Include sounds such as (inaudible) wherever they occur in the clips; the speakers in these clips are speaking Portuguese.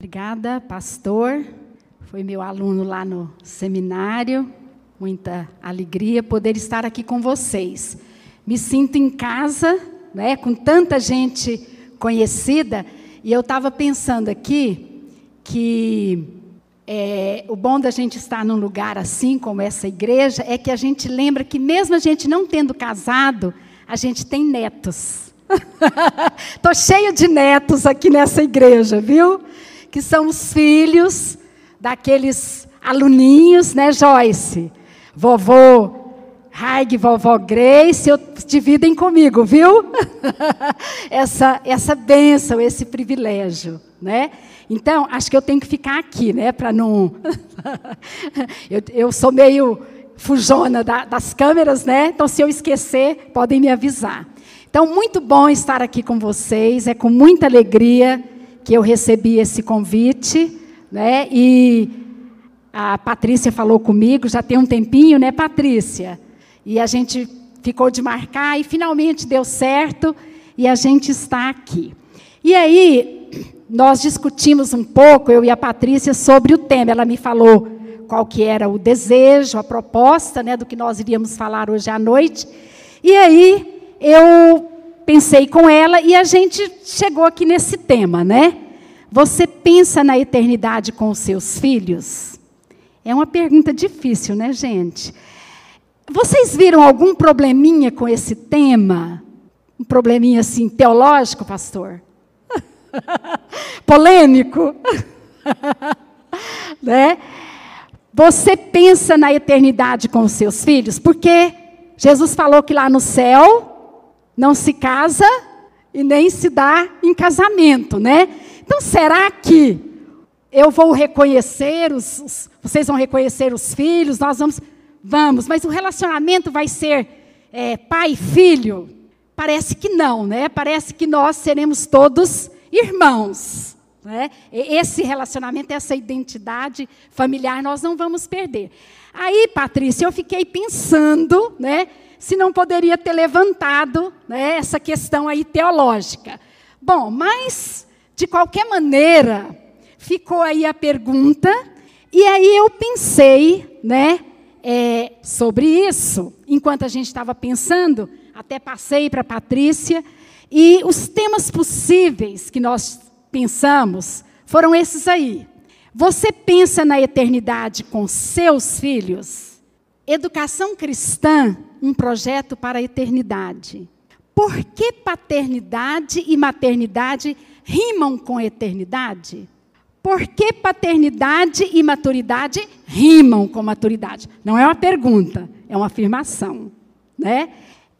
Obrigada, pastor. Foi meu aluno lá no seminário. Muita alegria poder estar aqui com vocês. Me sinto em casa, né, com tanta gente conhecida, e eu estava pensando aqui que é, o bom da gente estar num lugar assim como essa igreja é que a gente lembra que mesmo a gente não tendo casado, a gente tem netos. (laughs) Estou cheio de netos aqui nessa igreja, viu? Que são os filhos daqueles aluninhos, né, Joyce? Vovô Haig, vovó Grace, eu, dividem comigo, viu? (laughs) essa, essa bênção, esse privilégio, né? Então, acho que eu tenho que ficar aqui, né, para não... (laughs) eu, eu sou meio fujona da, das câmeras, né? Então, se eu esquecer, podem me avisar. Então, muito bom estar aqui com vocês, é com muita alegria que eu recebi esse convite, né? E a Patrícia falou comigo, já tem um tempinho, né, Patrícia? E a gente ficou de marcar e finalmente deu certo e a gente está aqui. E aí nós discutimos um pouco, eu e a Patrícia, sobre o tema. Ela me falou qual que era o desejo, a proposta, né, do que nós iríamos falar hoje à noite. E aí eu pensei com ela e a gente chegou aqui nesse tema, né? Você pensa na eternidade com os seus filhos? É uma pergunta difícil, né, gente? Vocês viram algum probleminha com esse tema? Um probleminha assim teológico, pastor? (laughs) Polêmico? (laughs) né? Você pensa na eternidade com os seus filhos? Porque Jesus falou que lá no céu não se casa e nem se dá em casamento, né? Então, será que eu vou reconhecer os, os, vocês vão reconhecer os filhos, nós vamos, vamos, mas o relacionamento vai ser é, pai e filho? Parece que não, né? Parece que nós seremos todos irmãos. Né? Esse relacionamento, essa identidade familiar, nós não vamos perder. Aí, Patrícia, eu fiquei pensando, né? Se não poderia ter levantado né, essa questão aí teológica. Bom, mas, de qualquer maneira, ficou aí a pergunta, e aí eu pensei né, é, sobre isso, enquanto a gente estava pensando, até passei para a Patrícia, e os temas possíveis que nós pensamos foram esses aí. Você pensa na eternidade com seus filhos? Educação cristã um projeto para a eternidade. Por que paternidade e maternidade rimam com eternidade? Por que paternidade e maturidade rimam com maturidade? Não é uma pergunta, é uma afirmação. Né?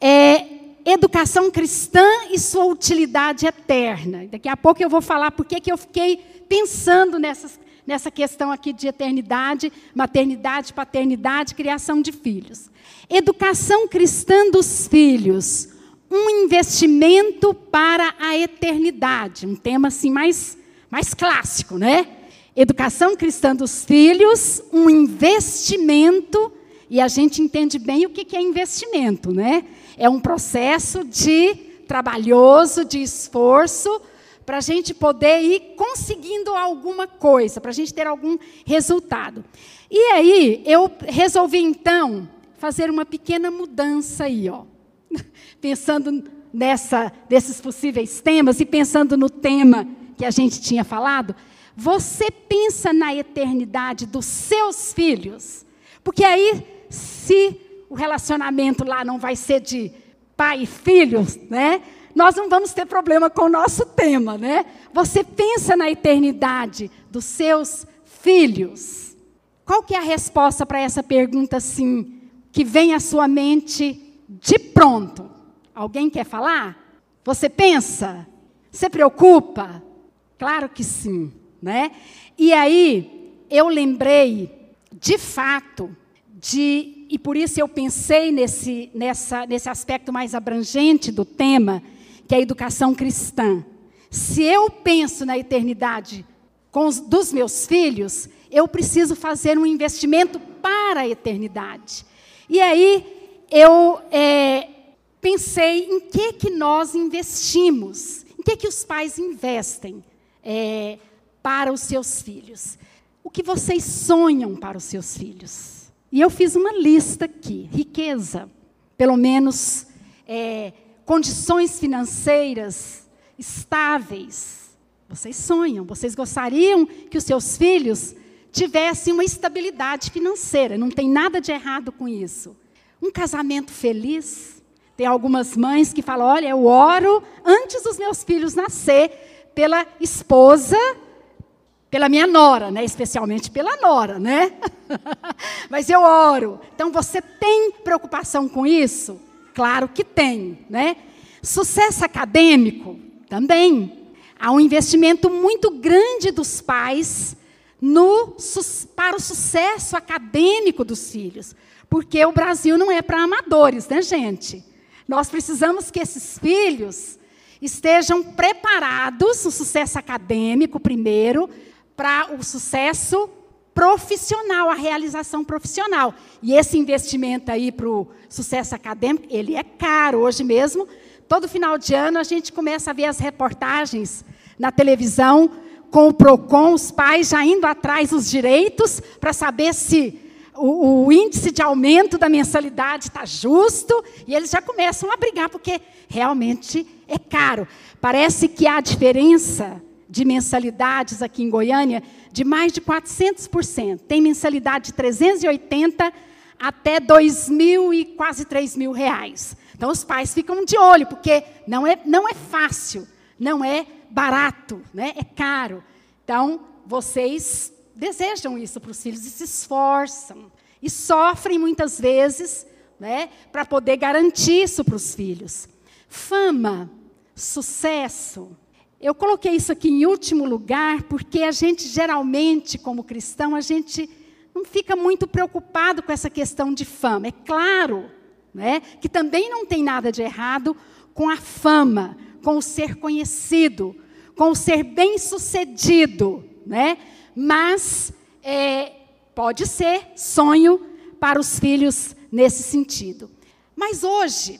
É educação cristã e sua utilidade eterna. Daqui a pouco eu vou falar por que eu fiquei pensando nessas, nessa questão aqui de eternidade, maternidade, paternidade, criação de filhos. Educação cristã dos filhos, um investimento para a eternidade, um tema assim mais, mais clássico, né? Educação cristã dos filhos, um investimento, e a gente entende bem o que é investimento, né? É um processo de trabalhoso, de esforço, para a gente poder ir conseguindo alguma coisa, para a gente ter algum resultado. E aí, eu resolvi então fazer uma pequena mudança aí, ó. (laughs) Pensando nessa, nesses possíveis temas e pensando no tema que a gente tinha falado, você pensa na eternidade dos seus filhos? Porque aí, se o relacionamento lá não vai ser de pai e filhos, né? Nós não vamos ter problema com o nosso tema, né? Você pensa na eternidade dos seus filhos? Qual que é a resposta para essa pergunta assim? que vem à sua mente de pronto. Alguém quer falar? Você pensa? Você preocupa? Claro que sim, né? E aí eu lembrei, de fato, de e por isso eu pensei nesse, nessa, nesse aspecto mais abrangente do tema, que é a educação cristã. Se eu penso na eternidade os, dos meus filhos, eu preciso fazer um investimento para a eternidade. E aí eu é, pensei em que que nós investimos, em que que os pais investem é, para os seus filhos? O que vocês sonham para os seus filhos? E eu fiz uma lista aqui: riqueza, pelo menos é, condições financeiras estáveis. Vocês sonham, vocês gostariam que os seus filhos tivessem uma estabilidade financeira, não tem nada de errado com isso. Um casamento feliz. Tem algumas mães que falam: olha, eu oro antes dos meus filhos nascer pela esposa, pela minha nora, né? Especialmente pela nora, né? (laughs) Mas eu oro. Então você tem preocupação com isso? Claro que tem, né? Sucesso acadêmico também. Há um investimento muito grande dos pais no, para o sucesso acadêmico dos filhos. Porque o Brasil não é para amadores, né, gente? Nós precisamos que esses filhos estejam preparados, o sucesso acadêmico primeiro, para o sucesso profissional, a realização profissional. E esse investimento aí para o sucesso acadêmico, ele é caro. Hoje mesmo, todo final de ano, a gente começa a ver as reportagens na televisão com o PROCON, os pais já indo atrás dos direitos para saber se o, o, índice de aumento da mensalidade está justo, e eles já começam a brigar, porque realmente é caro. Parece que há diferença de mensalidades aqui em Goiânia de mais de 400%. Tem mensalidade de 380 até 2 mil e quase 3 mil reais. Então os pais ficam de olho, porque não é, não é fácil, não é barato, né? é caro. Então, vocês desejam isso para os filhos e se esforçam. E sofrem muitas vezes né, para poder garantir isso para os filhos. Fama, sucesso. Eu coloquei isso aqui em último lugar porque a gente geralmente, como cristão, a gente não fica muito preocupado com essa questão de fama. É claro né, que também não tem nada de errado com a fama, com o ser conhecido, com o ser bem-sucedido, né? Mas é, pode ser sonho para os filhos nesse sentido. Mas hoje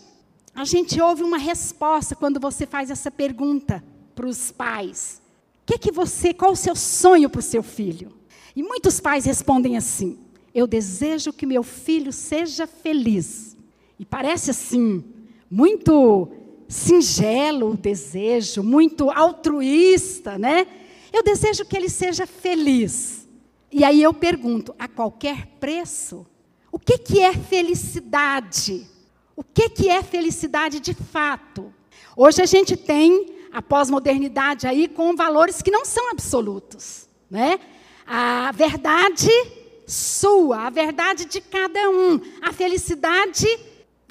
a gente ouve uma resposta quando você faz essa pergunta para os pais. Que que você, qual o seu sonho para o seu filho? E muitos pais respondem assim: Eu desejo que meu filho seja feliz. E parece assim, muito singelo o desejo, muito altruísta, né? Eu desejo que ele seja feliz. E aí eu pergunto, a qualquer preço? O que, que é felicidade? O que, que é felicidade de fato? Hoje a gente tem a pós-modernidade aí com valores que não são absolutos, né? A verdade sua, a verdade de cada um, a felicidade,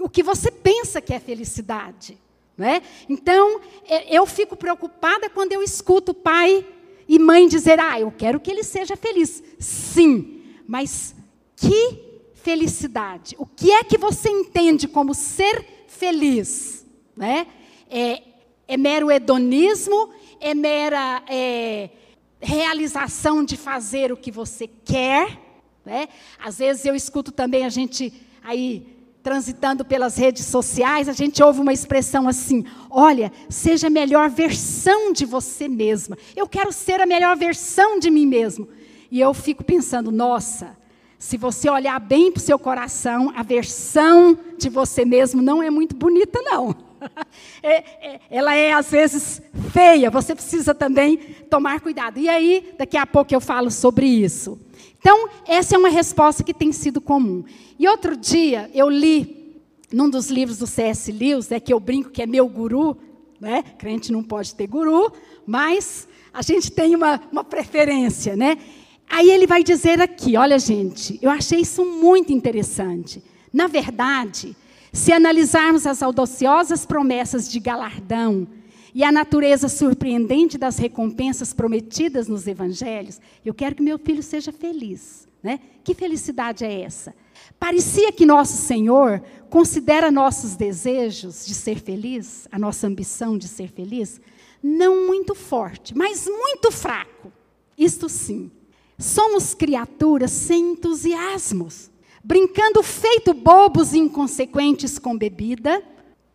o que você pensa que é felicidade. Né? Então, é, eu fico preocupada quando eu escuto pai e mãe dizer: Ah, eu quero que ele seja feliz. Sim, mas que felicidade? O que é que você entende como ser feliz? Né? É, é mero hedonismo? É mera é, realização de fazer o que você quer? Né? Às vezes eu escuto também a gente aí transitando pelas redes sociais, a gente ouve uma expressão assim: olha, seja a melhor versão de você mesma. Eu quero ser a melhor versão de mim mesmo. E eu fico pensando, nossa, se você olhar bem para o seu coração, a versão de você mesmo não é muito bonita, não. É, é, ela é, às vezes, feia, você precisa também tomar cuidado. E aí, daqui a pouco eu falo sobre isso. Então, essa é uma resposta que tem sido comum. E outro dia, eu li num dos livros do C.S. Lewis, é que eu brinco que é meu guru, né? Crente não pode ter guru, mas a gente tem uma, uma preferência, né? Aí ele vai dizer aqui, olha gente, eu achei isso muito interessante. Na verdade, se analisarmos as audaciosas promessas de galardão e a natureza surpreendente das recompensas prometidas nos evangelhos, eu quero que meu filho seja feliz. Né? Que felicidade é essa? Parecia que nosso Senhor considera nossos desejos de ser feliz, a nossa ambição de ser feliz, não muito forte, mas muito fraco. Isto sim, somos criaturas sem entusiasmos, brincando feito bobos e inconsequentes com bebida,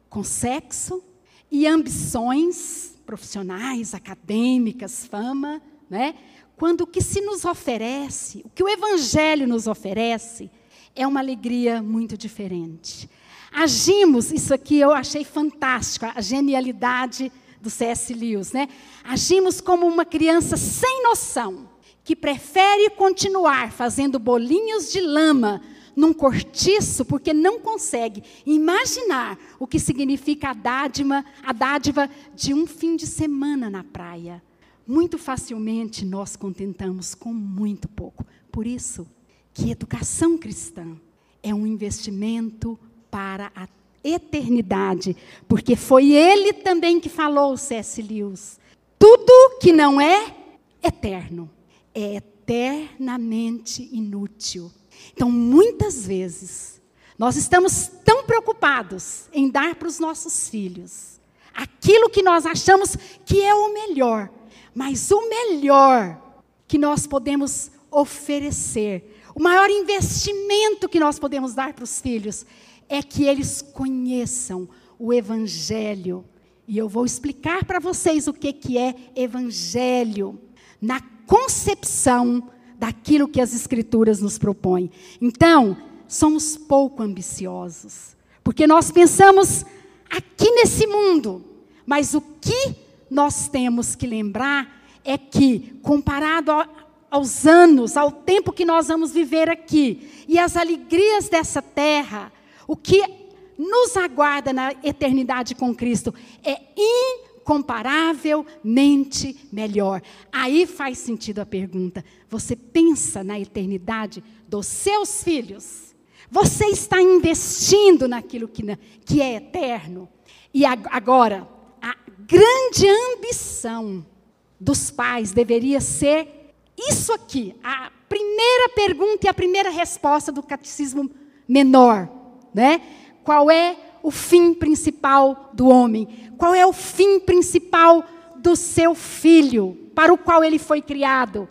com sexo, e ambições profissionais, acadêmicas, fama, né? Quando o que se nos oferece, o que o Evangelho nos oferece, é uma alegria muito diferente. Agimos, isso aqui eu achei fantástico, a genialidade do C.S. Lewis, né? Agimos como uma criança sem noção, que prefere continuar fazendo bolinhos de lama num cortiço porque não consegue imaginar o que significa a dádiva, a dádiva de um fim de semana na praia. Muito facilmente nós contentamos com muito pouco. Por isso que educação cristã é um investimento para a eternidade, porque foi ele também que falou, C.S. Lewis. Tudo que não é eterno é eternamente inútil. Então, muitas vezes, nós estamos tão preocupados em dar para os nossos filhos aquilo que nós achamos que é o melhor, mas o melhor que nós podemos oferecer, o maior investimento que nós podemos dar para os filhos é que eles conheçam o Evangelho. E eu vou explicar para vocês o que, que é Evangelho, na concepção daquilo que as Escrituras nos propõem. Então, somos pouco ambiciosos, porque nós pensamos aqui nesse mundo, mas o que nós temos que lembrar é que, comparado aos anos, ao tempo que nós vamos viver aqui, e as alegrias dessa terra, o que nos aguarda na eternidade com Cristo é incomparavelmente melhor. Aí faz sentido a pergunta: você pensa na eternidade dos seus filhos? Você está investindo naquilo que, que é eterno? E agora, a grande ambição dos pais deveria ser isso aqui, a primeira pergunta e a primeira resposta do catecismo menor, né? Qual é o fim principal do homem? Qual é o fim principal do seu filho, para o qual ele foi criado?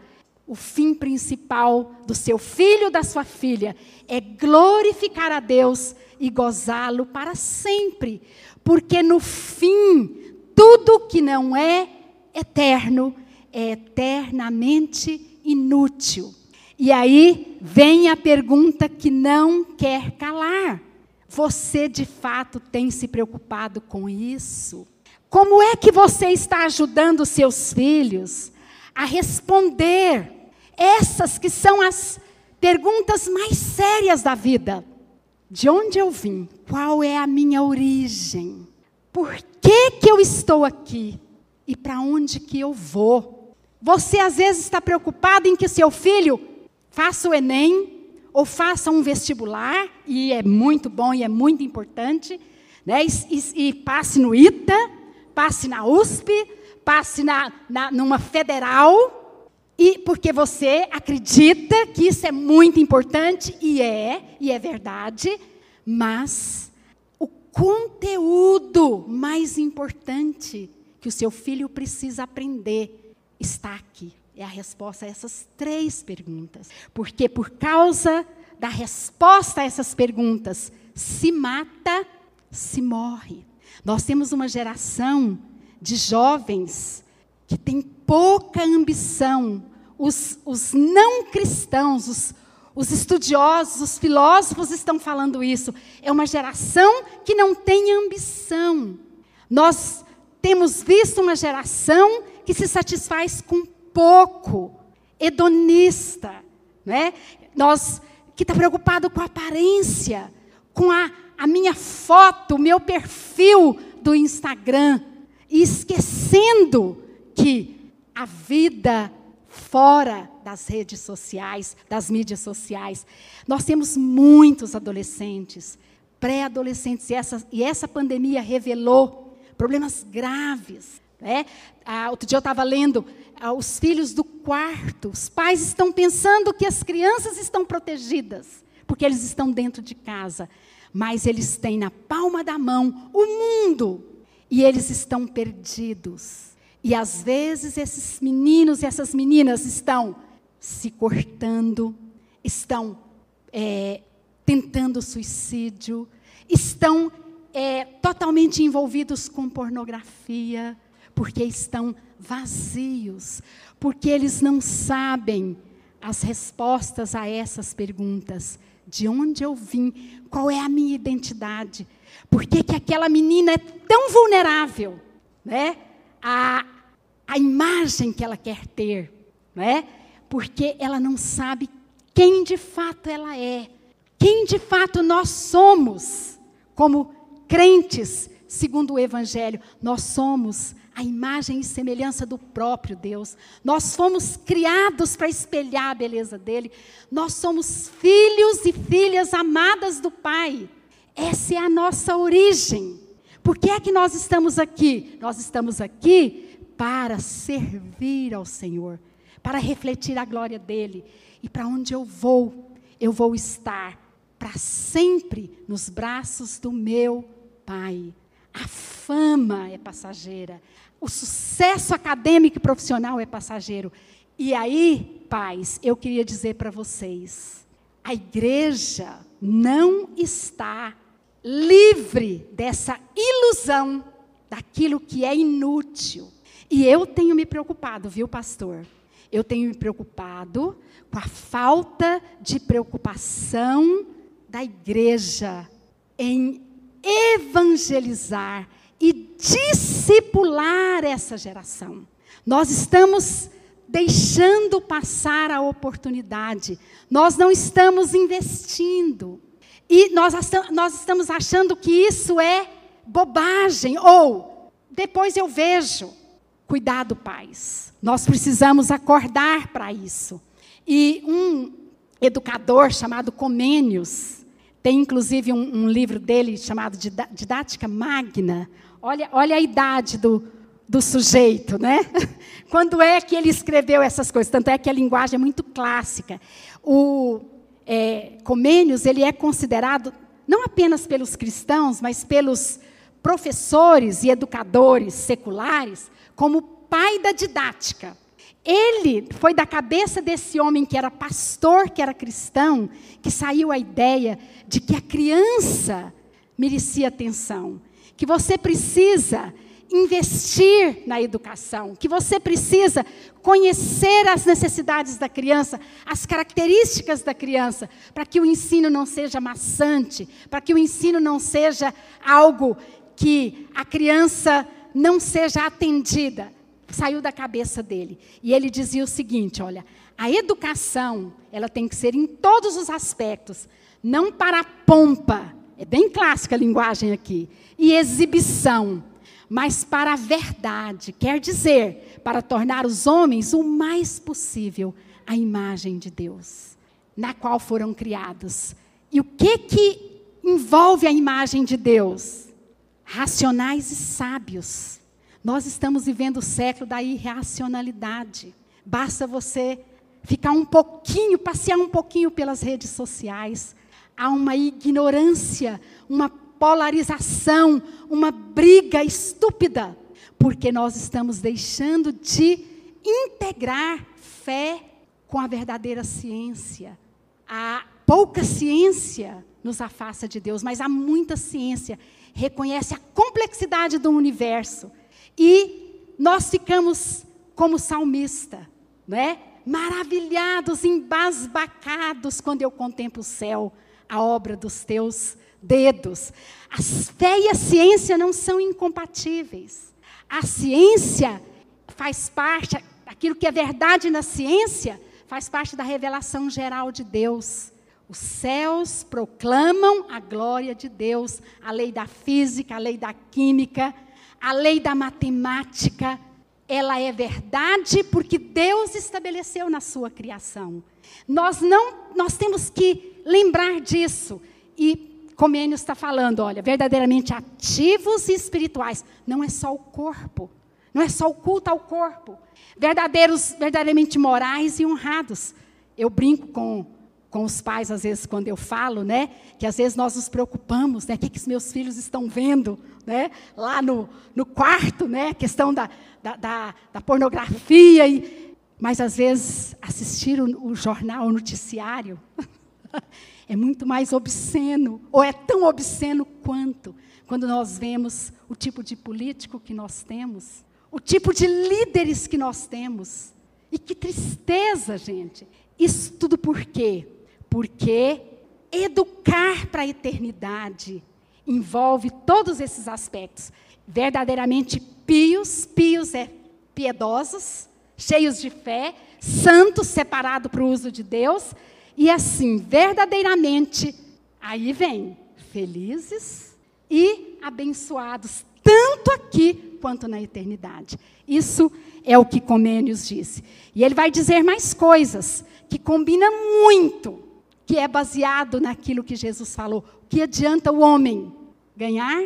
O fim principal do seu filho, da sua filha, é glorificar a Deus e gozá-lo para sempre. Porque no fim, tudo que não é eterno é eternamente inútil. E aí vem a pergunta que não quer calar. Você de fato tem se preocupado com isso? Como é que você está ajudando seus filhos a responder essas que são as perguntas mais sérias da vida? De onde eu vim? Qual é a minha origem? Por que, que eu estou aqui? E para onde que eu vou? Você às vezes está preocupado em que seu filho faça o Enem, ou faça um vestibular, e é muito bom e é muito importante, né? e, e, e passe no ITA, passe na USP, passe na, na, numa federal, e porque você acredita que isso é muito importante, e é, e é verdade, mas o conteúdo mais importante que o seu filho precisa aprender está aqui. É a resposta a essas três perguntas. Porque por causa da resposta a essas perguntas, se mata, se morre. Nós temos uma geração de jovens que tem pouca ambição. Os, os não cristãos, os, os estudiosos, os filósofos estão falando isso. É uma geração que não tem ambição. Nós temos visto uma geração que se satisfaz com pouco, hedonista, né? Nós que está preocupado com a aparência, com a, a minha foto, o meu perfil do Instagram, e esquecendo que a vida fora das redes sociais, das mídias sociais, nós temos muitos adolescentes, pré-adolescentes, e essa, e essa pandemia revelou problemas graves né? Ah, outro dia eu estava lendo ah, os filhos do quarto. Os pais estão pensando que as crianças estão protegidas, porque eles estão dentro de casa. Mas eles têm na palma da mão o mundo. E eles estão perdidos. E às vezes esses meninos e essas meninas estão se cortando, estão é, tentando suicídio, estão é, totalmente envolvidos com pornografia, porque estão vazios, porque eles não sabem as respostas a essas perguntas. De onde eu vim? Qual é a minha identidade? Por que, que aquela menina é tão vulnerável? Né? A, a imagem que ela quer ter. Né? Porque ela não sabe quem de fato ela é. Quem de fato nós somos como crentes, segundo o Evangelho. Nós somos a imagem e semelhança do próprio Deus. Nós fomos criados para espelhar a beleza dele. Nós somos filhos e filhas amadas do Pai. Essa é a nossa origem. Por que é que nós estamos aqui? Nós estamos aqui para servir ao Senhor, para refletir a glória dele. E para onde eu vou, eu vou estar para sempre nos braços do meu Pai. A fama é passageira, o sucesso acadêmico e profissional é passageiro. E aí, pais, eu queria dizer para vocês: a igreja não está livre dessa ilusão daquilo que é inútil. E eu tenho me preocupado, viu, pastor? Eu tenho me preocupado com a falta de preocupação da igreja em evangelizar e discipular essa geração. Nós estamos deixando passar a oportunidade, nós não estamos investindo. E nós, nós estamos achando que isso é bobagem, ou depois eu vejo. Cuidado, pais. Nós precisamos acordar para isso. E um educador chamado Comênios, tem inclusive um, um livro dele chamado Didática Magna. Olha, olha a idade do, do sujeito, né? (laughs) Quando é que ele escreveu essas coisas? Tanto é que a linguagem é muito clássica. O é, Comênios, ele é considerado, não apenas pelos cristãos, mas pelos professores e educadores seculares, como pai da didática. Ele foi da cabeça desse homem que era pastor, que era cristão, que saiu a ideia de que a criança merecia atenção, que você precisa investir na educação, que você precisa conhecer as necessidades da criança, as características da criança, para que o ensino não seja maçante, para que o ensino não seja algo que a criança não seja atendida saiu da cabeça dele. E ele dizia o seguinte: olha, a educação, ela tem que ser em todos os aspectos, não para pompa, é bem clássica a linguagem aqui, e exibição, mas para a verdade, quer dizer, para tornar os homens o mais possível a imagem de Deus, na qual foram criados. E o que que envolve a imagem de Deus? Racionais e sábios nós estamos vivendo o século da irracionalidade. Basta você ficar um pouquinho, passear um pouquinho pelas redes sociais. Há uma ignorância, uma polarização, uma briga estúpida, porque nós estamos deixando de integrar fé com a verdadeira ciência. A pouca ciência nos afasta de Deus, mas há muita ciência. Reconhece a complexidade do universo e nós ficamos como salmista, né? maravilhados, embasbacados quando eu contemplo o céu, a obra dos teus dedos. A fé e a ciência não são incompatíveis. A ciência faz parte, aquilo que é verdade na ciência, faz parte da revelação geral de Deus. Os céus proclamam a glória de Deus, a lei da física, a lei da química, a lei da matemática, ela é verdade porque Deus estabeleceu na sua criação. Nós não, nós temos que lembrar disso. E Comênio está falando, olha, verdadeiramente ativos e espirituais. Não é só o corpo, não é só o culto ao corpo. Verdadeiros, verdadeiramente morais e honrados. Eu brinco com com os pais, às vezes, quando eu falo, né? Que às vezes nós nos preocupamos, né? O que, que os meus filhos estão vendo, né? Lá no, no quarto, né? A questão da, da, da, da pornografia. E, mas, às vezes, assistir o, o jornal, o noticiário, (laughs) (laughs) é muito mais obsceno, ou é tão obsceno quanto quando nós vemos o tipo de político que nós temos, o tipo de líderes que nós temos. E que tristeza, gente. Isso tudo por quê? Porque educar para a eternidade envolve todos esses aspectos. Verdadeiramente pios, pios é piedosos, cheios de fé, santos, separados para o uso de Deus, e assim, verdadeiramente, aí vem, felizes e abençoados, tanto aqui quanto na eternidade. Isso é o que Comênios disse. E ele vai dizer mais coisas que combinam muito, que é baseado naquilo que Jesus falou. O que adianta o homem ganhar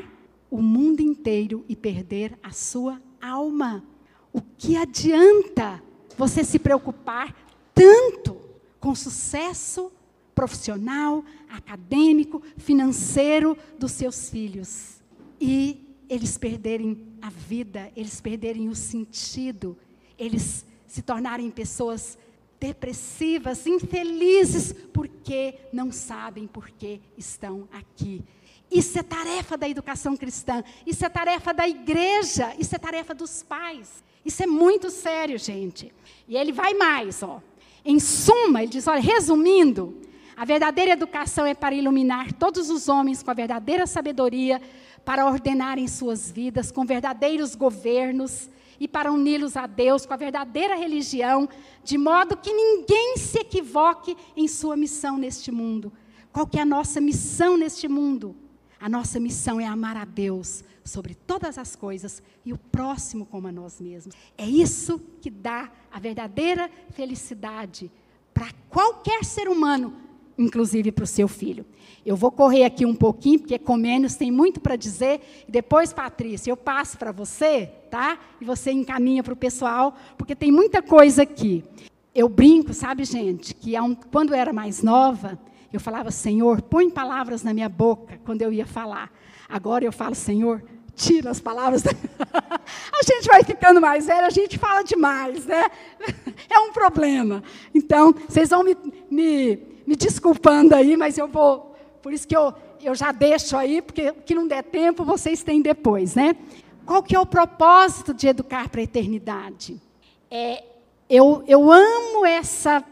o mundo inteiro e perder a sua alma? O que adianta você se preocupar tanto com sucesso profissional, acadêmico, financeiro dos seus filhos e eles perderem a vida, eles perderem o sentido, eles se tornarem pessoas depressivas, infelizes, porque não sabem por que estão aqui. Isso é tarefa da educação cristã, isso é tarefa da igreja, isso é tarefa dos pais. Isso é muito sério, gente. E ele vai mais, ó. Em suma, ele diz, olha, resumindo, a verdadeira educação é para iluminar todos os homens com a verdadeira sabedoria, para ordenarem suas vidas com verdadeiros governos e para uni-los a Deus com a verdadeira religião, de modo que ninguém se equivoque em sua missão neste mundo. Qual que é a nossa missão neste mundo? A nossa missão é amar a Deus sobre todas as coisas e o próximo como a nós mesmos. É isso que dá a verdadeira felicidade para qualquer ser humano, inclusive para o seu filho. Eu vou correr aqui um pouquinho, porque Comênios tem muito para dizer. Depois, Patrícia, eu passo para você, tá? E você encaminha para o pessoal, porque tem muita coisa aqui. Eu brinco, sabe, gente, que quando eu era mais nova, eu falava, Senhor, põe palavras na minha boca quando eu ia falar. Agora eu falo, Senhor, tira as palavras. (laughs) a gente vai ficando mais velha, a gente fala demais, né? (laughs) É um problema. Então, vocês vão me, me, me desculpando aí, mas eu vou por isso que eu, eu já deixo aí, porque que não der tempo, vocês têm depois, né? Qual que é o propósito de educar para a eternidade? É, eu, eu amo essa,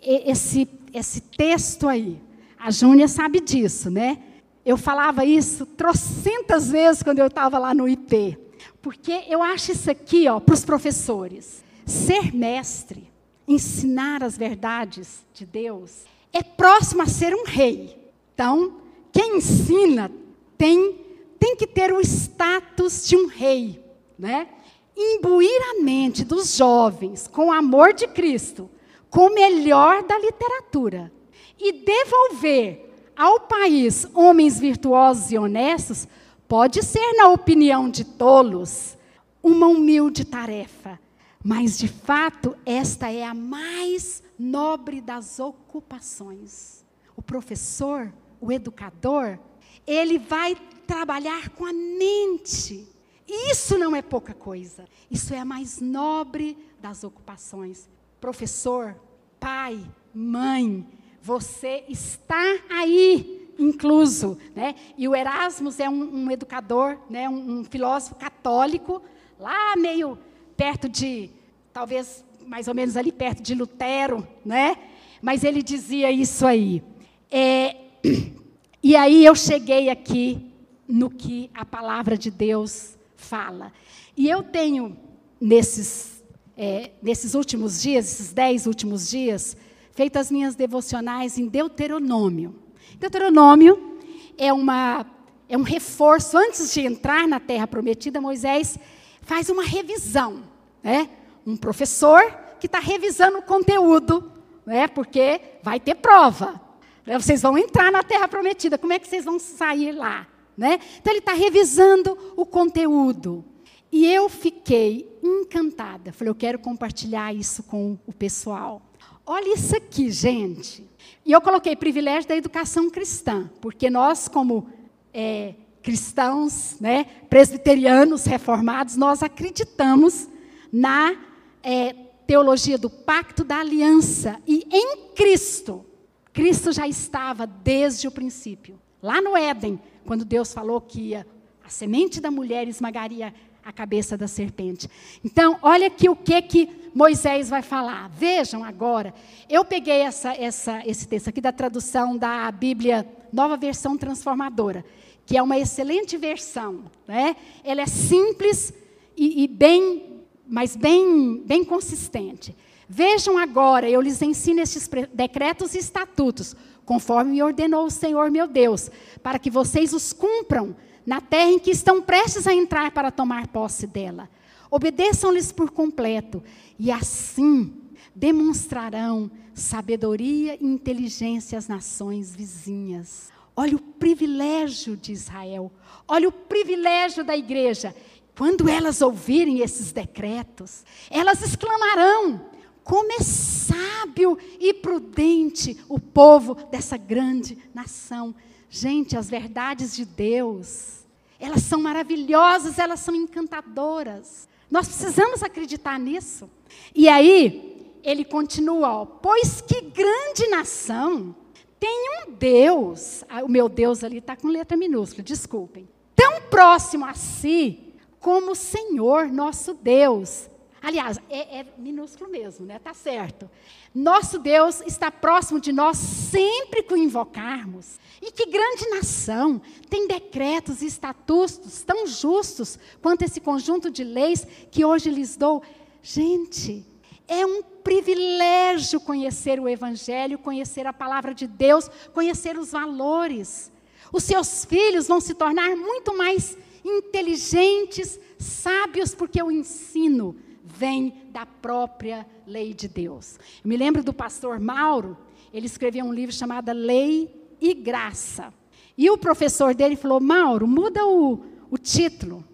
esse, esse texto aí. A Júnia sabe disso, né? Eu falava isso trocentas vezes quando eu estava lá no IP. Porque eu acho isso aqui, ó, para os professores. Ser mestre, ensinar as verdades de Deus, é próximo a ser um rei. Então, quem ensina tem, tem que ter o status de um rei, né? Imbuir a mente dos jovens com o amor de Cristo, com o melhor da literatura, e devolver ao país homens virtuosos e honestos, pode ser, na opinião de tolos, uma humilde tarefa, mas de fato esta é a mais nobre das ocupações. O professor o educador, ele vai trabalhar com a mente. Isso não é pouca coisa. Isso é a mais nobre das ocupações. Professor, pai, mãe, você está aí incluso, né? E o Erasmus é um, um educador, né? Um, um, filósofo católico, lá meio perto de, talvez mais ou menos ali perto de Lutero, né? Mas ele dizia isso aí. É, (clears throat) e aí eu cheguei aqui no que a palavra de Deus fala. E eu tenho, nesses, é, nesses últimos dias, esses dez últimos dias, feito as minhas devocionais em Deuteronômio. Deuteronômio é, uma, é um reforço. Antes de entrar na terra prometida, Moisés faz uma revisão. Né? Um professor que está revisando o conteúdo, né? porque vai ter prova. Vocês vão entrar na terra prometida, como é que vocês vão sair lá? Né? Então ele está revisando o conteúdo. E eu fiquei encantada. Falei, eu quero compartilhar isso com o pessoal. Olha isso aqui, gente. E eu coloquei privilégio da educação cristã, porque nós, como é, cristãos, né, presbiterianos, reformados, nós acreditamos na é, teologia do pacto da aliança. E em Cristo, Cristo já estava desde o princípio. Lá no Éden, quando Deus falou que ia, a semente da mulher esmagaria a cabeça da serpente. Então, olha aqui o que que Moisés vai falar. Vejam agora, eu peguei essa, essa, esse texto aqui da tradução da Bíblia Nova Versão Transformadora, que é uma excelente versão. Né? Ela é simples e, e bem, mas bem, bem consistente. Vejam agora, eu lhes ensino estes decretos e estatutos, conforme me ordenou o Senhor meu Deus, para que vocês os cumpram na terra em que estão prestes a entrar para tomar posse dela. Obedeçam-lhes por completo, e assim demonstrarão sabedoria e inteligência às nações vizinhas. Olha o privilégio de Israel, olha o privilégio da igreja. Quando elas ouvirem esses decretos, elas exclamarão: como é sábio e prudente o povo dessa grande nação. Gente, as verdades de Deus, elas são maravilhosas, elas são encantadoras. Nós precisamos acreditar nisso. E aí, ele continua, ó, pois que grande nação tem um Deus, ah, o meu Deus ali está com letra minúscula, desculpem, tão próximo a si como o Senhor nosso Deus. Aliás, é, é minúsculo mesmo, né? Tá certo. Nosso Deus está próximo de nós sempre que o invocarmos. E que grande nação tem decretos e estatutos tão justos quanto esse conjunto de leis que hoje lhes dou. Gente, é um privilégio conhecer o Evangelho, conhecer a palavra de Deus, conhecer os valores. Os seus filhos vão se tornar muito mais inteligentes, sábios, porque o ensino vem da própria lei de Deus. Eu me lembro do pastor Mauro, ele escreveu um livro chamado Lei e graça. E o professor dele falou: Mauro, muda o, o título.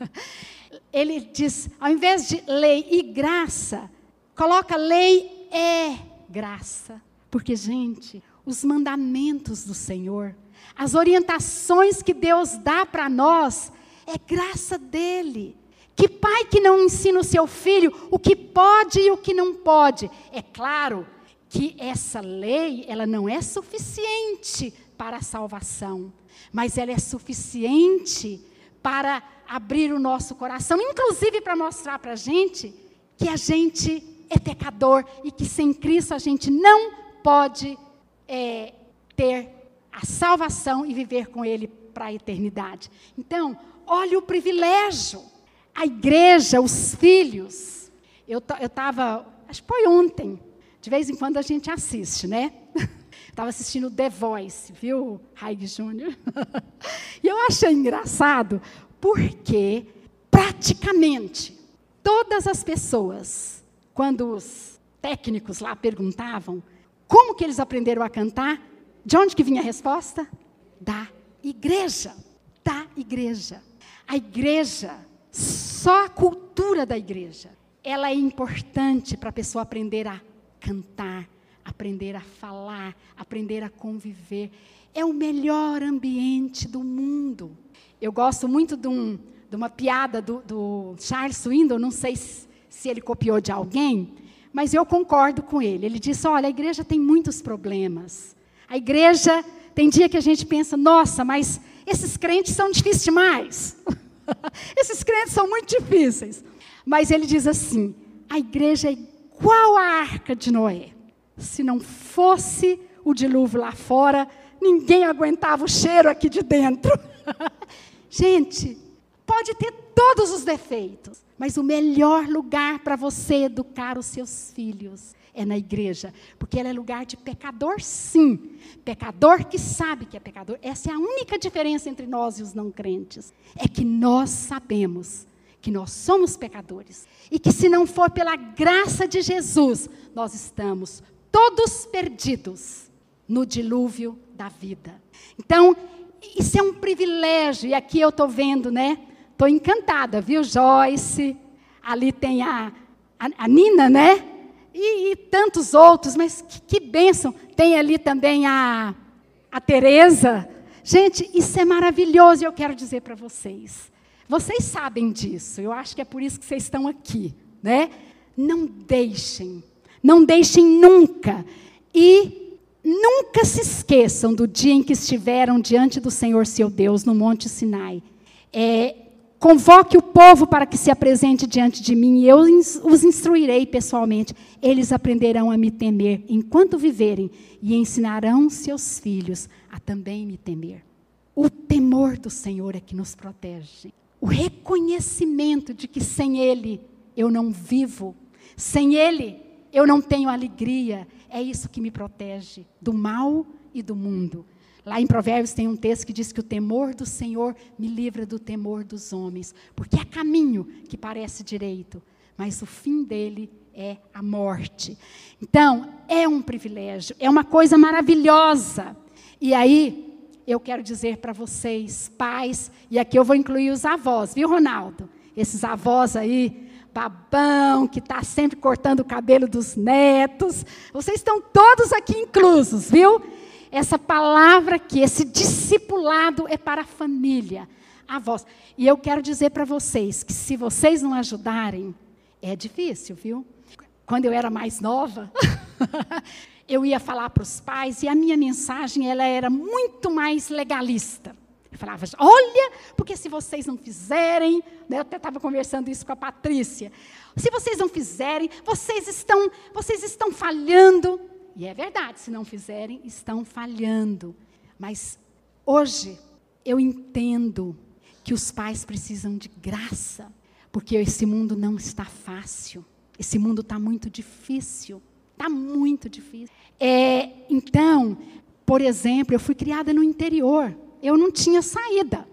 (laughs) Ele diz: ao invés de lei e graça, coloca lei é graça. Porque, gente, os mandamentos do Senhor, as orientações que Deus dá para nós, é graça dele. Que pai que não ensina o seu filho o que pode e o que não pode? É claro que essa lei, ela não é suficiente para a salvação, mas ela é suficiente para abrir o nosso coração, inclusive para mostrar para a gente que a gente é pecador e que sem Cristo a gente não pode é, ter a salvação e viver com Ele para a eternidade. Então, olha o privilégio. A igreja, os filhos. Eu estava, acho que foi ontem, de vez em quando a gente assiste, né? (laughs) Estava assistindo The Voice, viu, Raig Júnior? (laughs) e eu achei engraçado porque praticamente todas as pessoas, quando os técnicos lá perguntavam como que eles aprenderam a cantar, de onde que vinha a resposta? Da igreja. Da igreja. A igreja, só a cultura da igreja, ela é importante para a pessoa aprender a cantar, aprender a falar, aprender a conviver. É o melhor ambiente do mundo. Eu gosto muito de, um, de uma piada do, do, Charles Swindoll, não sei se, se ele copiou de alguém, mas eu concordo com ele. Ele disse: olha, a igreja tem muitos problemas. A igreja, tem dia que a gente pensa, nossa, mas esses crentes são difíceis demais. (laughs) (laughs) esses crentes são muito difíceis. Mas ele diz assim: a igreja é qual a arca de Noé? Se não fosse o dilúvio lá fora, ninguém aguentava o cheiro aqui de dentro. (laughs) Gente, pode ter todos os defeitos, mas o melhor lugar para você educar os seus filhos é na igreja, porque ela é lugar de pecador, sim. Pecador que sabe que é pecador. Essa é a única diferença entre nós e os não crentes. É que nós sabemos que nós somos pecadores e que se não for pela graça de Jesus, nós estamos todos perdidos no dilúvio da vida. Então, isso é um privilégio, e aqui eu estou vendo, né? Estou encantada, viu, Joyce? Ali tem a, a, a Nina, né? E, e, tantos outros, mas que, que bênção. Tem ali também a, a Tereza. Gente, isso é maravilhoso e eu quero dizer para vocês. Vocês sabem disso, eu acho que é por isso que vocês estão aqui, né? Não deixem, não deixem nunca. E nunca se esqueçam do dia em que estiveram diante do Senhor seu Deus no Monte Sinai. É, Convoque o povo para que se apresente diante de mim, e eu os instruirei pessoalmente. Eles aprenderão a me temer enquanto viverem, e ensinarão seus filhos a também me temer. O temor do Senhor é que nos protege. O reconhecimento de que sem Ele eu não vivo, sem Ele eu não tenho alegria, é isso que me protege do mal e do mundo. Lá em Provérbios tem um texto que diz que o temor do Senhor me livra do temor dos homens, porque é caminho que parece direito, mas o fim dele é a morte. Então, é um privilégio, é uma coisa maravilhosa. E aí, eu quero dizer para vocês, pais, e aqui eu vou incluir os avós, viu, Ronaldo? Esses avós aí, babão, que está sempre cortando o cabelo dos netos. Vocês estão todos aqui inclusos, viu? Essa palavra aqui, esse discipulado é para a família, avós. E eu quero dizer para vocês que se vocês não ajudarem, é difícil, viu? Quando eu era mais nova, (laughs) eu ia falar para os pais e a minha mensagem ela era muito mais legalista. Eu falava, olha, porque se vocês não fizerem, né, eu até estava conversando isso com a Patrícia, se vocês não fizerem, vocês estão, vocês estão falhando. E é verdade, se não fizerem, estão falhando. Mas hoje eu entendo que os pais precisam de graça, porque esse mundo não está fácil. Esse mundo está muito difícil. Está muito difícil. É, então, por exemplo, eu fui criada no interior. Eu não tinha saída.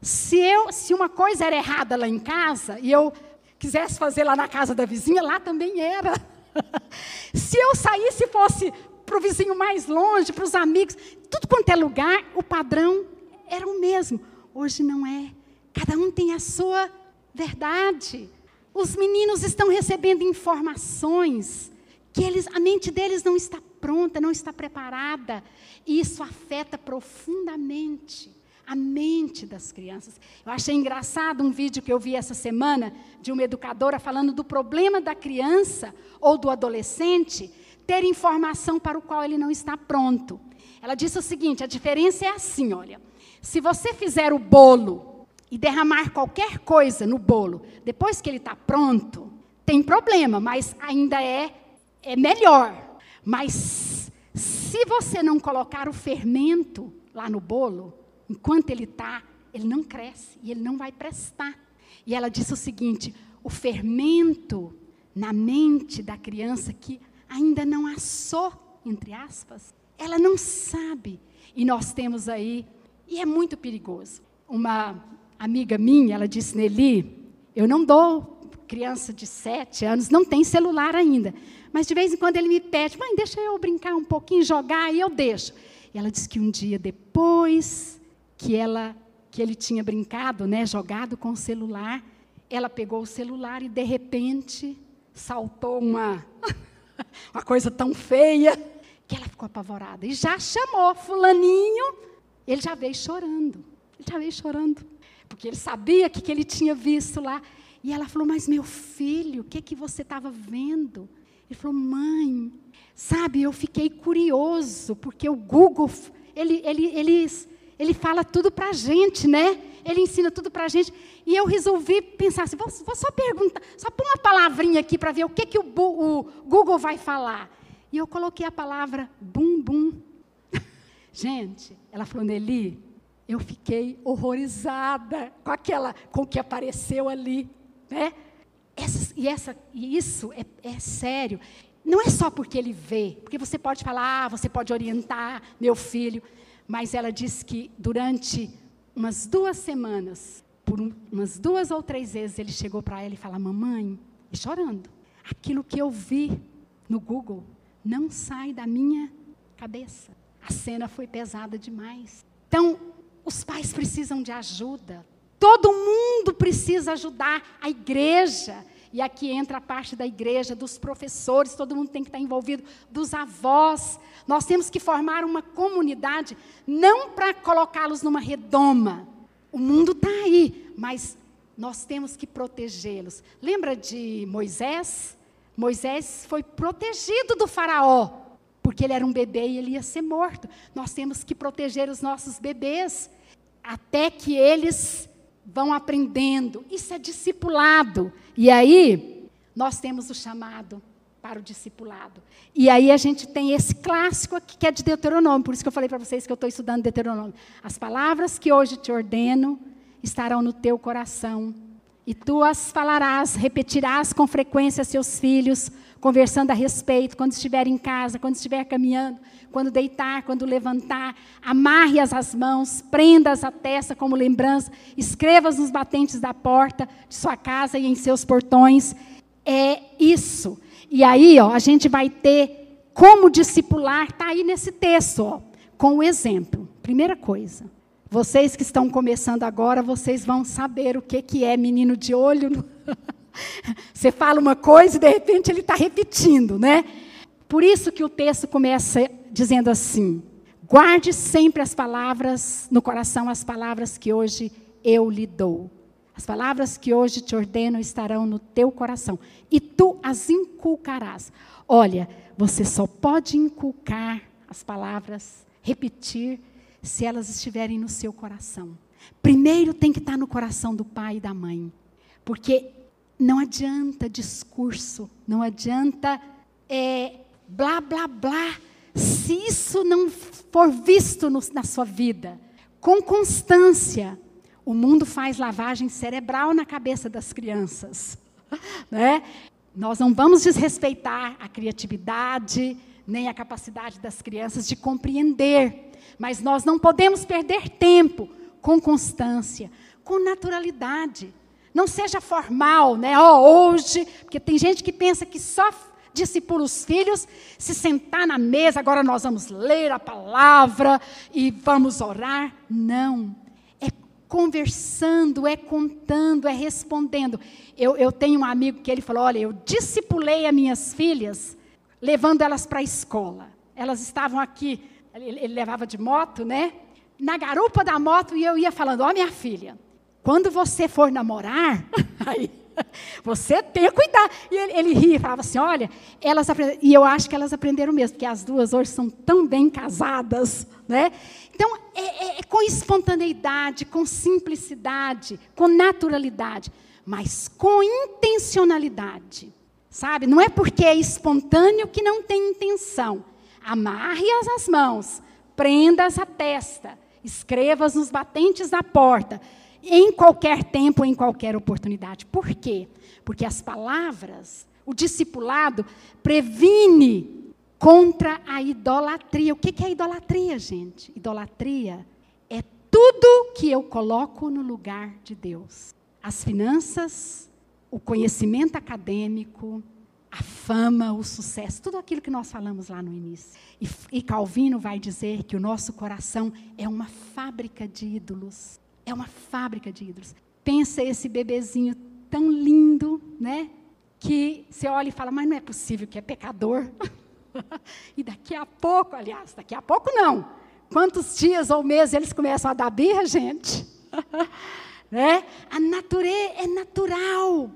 Se, eu, se uma coisa era errada lá em casa e eu quisesse fazer lá na casa da vizinha, lá também era. (laughs) Se eu saísse e fosse para o vizinho mais longe, para os amigos, tudo quanto é lugar, o padrão era o mesmo. Hoje não é. Cada um tem a sua verdade. Os meninos estão recebendo informações que eles, a mente deles não está pronta, não está preparada. E isso afeta profundamente a mente das crianças. Eu achei engraçado um vídeo que eu vi essa semana de uma educadora falando do problema da criança ou do adolescente ter informação para o qual ele não está pronto. Ela disse o seguinte: a diferença é assim, olha. Se você fizer o bolo e derramar qualquer coisa no bolo, depois que ele está pronto, tem problema, mas ainda é, é melhor. Mas se você não colocar o fermento lá no bolo, enquanto ele está, ele não cresce e ele não vai prestar. E ela disse o seguinte: o fermento na mente da criança que ainda não assou, entre aspas, ela não sabe. E nós temos aí, e é muito perigoso. Uma amiga minha, ela disse, Nelly, eu não dou criança de sete anos, não tem celular ainda. Mas de vez em quando ele me pede, mãe, deixa eu brincar um pouquinho, jogar, e eu deixo. E ela disse que um dia depois que ela que ele tinha brincado, né, jogado com o celular, ela pegou o celular e de repente saltou uma (laughs) uma coisa tão feia que ela ficou apavorada e já chamou fulaninho, ele já veio chorando. Ele já veio chorando, porque ele sabia que, que ele tinha visto lá. E ela falou: "Mas meu filho, o que que você estava vendo?" Ele falou: "Mãe, sabe, eu fiquei curioso, porque o Google, ele, ele, eles ele fala tudo para a gente, né? Ele ensina tudo para a gente. E eu resolvi pensar assim, vou, vou só perguntar, só pôr uma palavrinha aqui para ver o que, que o, o, Google vai falar. E eu coloquei a palavra bum bum. (laughs) gente, ela falou, Nelly, eu fiquei horrorizada com aquela, com o que apareceu ali, né? Essa, e, essa, e isso é, é sério. Não é só porque ele vê, porque você pode falar, ah, você pode orientar meu filho, mas ela disse que durante umas duas semanas, por um, umas duas ou três vezes, ele chegou para ela e falou: Mamãe, e chorando, aquilo que eu vi no Google não sai da minha cabeça. A cena foi pesada demais. Então, os pais precisam de ajuda. Todo mundo precisa ajudar a igreja. E aqui entra a parte da igreja, dos professores, todo mundo tem que estar envolvido, dos avós. Nós temos que formar uma comunidade, não para colocá-los numa redoma. O mundo está aí, mas nós temos que protegê-los. Lembra de Moisés? Moisés foi protegido do faraó, porque ele era um bebê e ele ia ser morto. Nós temos que proteger os nossos bebês até que eles vão aprendendo. Isso é discipulado. E aí, nós temos o chamado para o discipulado. E aí a gente tem esse clássico aqui que é de Deuteronômio, por isso que eu falei para vocês que eu estou estudando Deuteronômio. As palavras que hoje te ordeno estarão no teu coração, e tu as falarás, repetirás com frequência a seus filhos, conversando a respeito, quando estiver em casa, quando estiver caminhando, quando deitar, quando levantar, amarre-as às mãos, prenda-as à testa como lembrança, escreva-as nos batentes da porta de sua casa e em seus portões. É isso. E aí, ó, a gente vai ter como discipular, está aí nesse texto, ó, com o exemplo. Primeira coisa, vocês que estão começando agora, vocês vão saber o que, que é menino de olho. (laughs) Você fala uma coisa e de repente ele está repetindo, né? Por isso que o texto começa dizendo assim: guarde sempre as palavras no coração, as palavras que hoje eu lhe dou. As palavras que hoje te ordeno estarão no teu coração e tu as inculcarás. Olha, você só pode inculcar as palavras, repetir, se elas estiverem no seu coração. Primeiro tem que estar no coração do pai e da mãe, porque não adianta discurso, não adianta é, blá, blá, blá, se isso não for visto no, na sua vida, com constância, o mundo faz lavagem cerebral na cabeça das crianças. (laughs) Né? Nós não vamos desrespeitar a criatividade, nem a capacidade das crianças de compreender, mas nós não podemos perder tempo com constância, com naturalidade. Não seja formal, né? Oh, hoje, porque tem gente que pensa que só discipula os filhos se sentar na mesa, agora nós vamos ler a palavra e vamos orar. Não conversando, é contando, é respondendo. Eu, eu tenho um amigo que ele falou: olha, eu discipulei as minhas filhas, levando elas para a escola. Elas estavam aqui, ele, ele, levava de moto, né? Na garupa da moto, e eu ia falando: ó, oh, minha filha, quando você for namorar, (laughs) aí. Você tem que cuidar. E ele, ele ria e falava assim: olha, elas. E eu acho que elas aprenderam mesmo, porque as duas hoje são tão bem casadas. Né? Então, é, é, é com espontaneidade, com simplicidade, com naturalidade, mas com intencionalidade. Sabe? Não é porque é espontâneo que não tem intenção. Amarre-as as mãos, prenda-as à testa, escreva-as nos batentes da porta em qualquer tempo, em qualquer oportunidade. Por quê? Porque as palavras, o discipulado, previne contra a idolatria. O que é idolatria, gente? Idolatria é tudo que eu coloco no lugar de Deus. As finanças, o conhecimento acadêmico, a fama, o sucesso, tudo aquilo que nós falamos lá no início. E, e Calvino vai dizer que o nosso coração é uma fábrica de ídolos. É uma fábrica de ídolos. Pensa esse bebezinho tão lindo, né? Que você olha e fala, mas não é possível que é pecador. (laughs) e daqui a pouco, aliás, daqui a pouco não. Quantos dias ou meses eles começam a dar birra, gente? (laughs) né? A natureza é natural.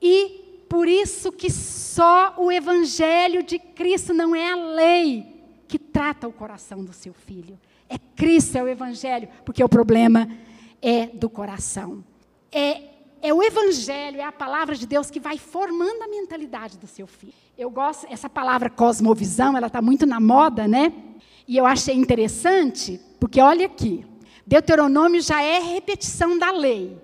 E por isso que só o evangelho de Cristo não é a lei que trata o coração do seu filho. É Cristo, é o evangelho, porque o problema é do coração. É, é o Evangelho, é a palavra de Deus que vai formando a mentalidade do seu filho. Eu gosto, essa palavra cosmovisão, ela está muito na moda, né? E eu achei interessante, porque olha aqui, Deuteronômio já é repetição da lei.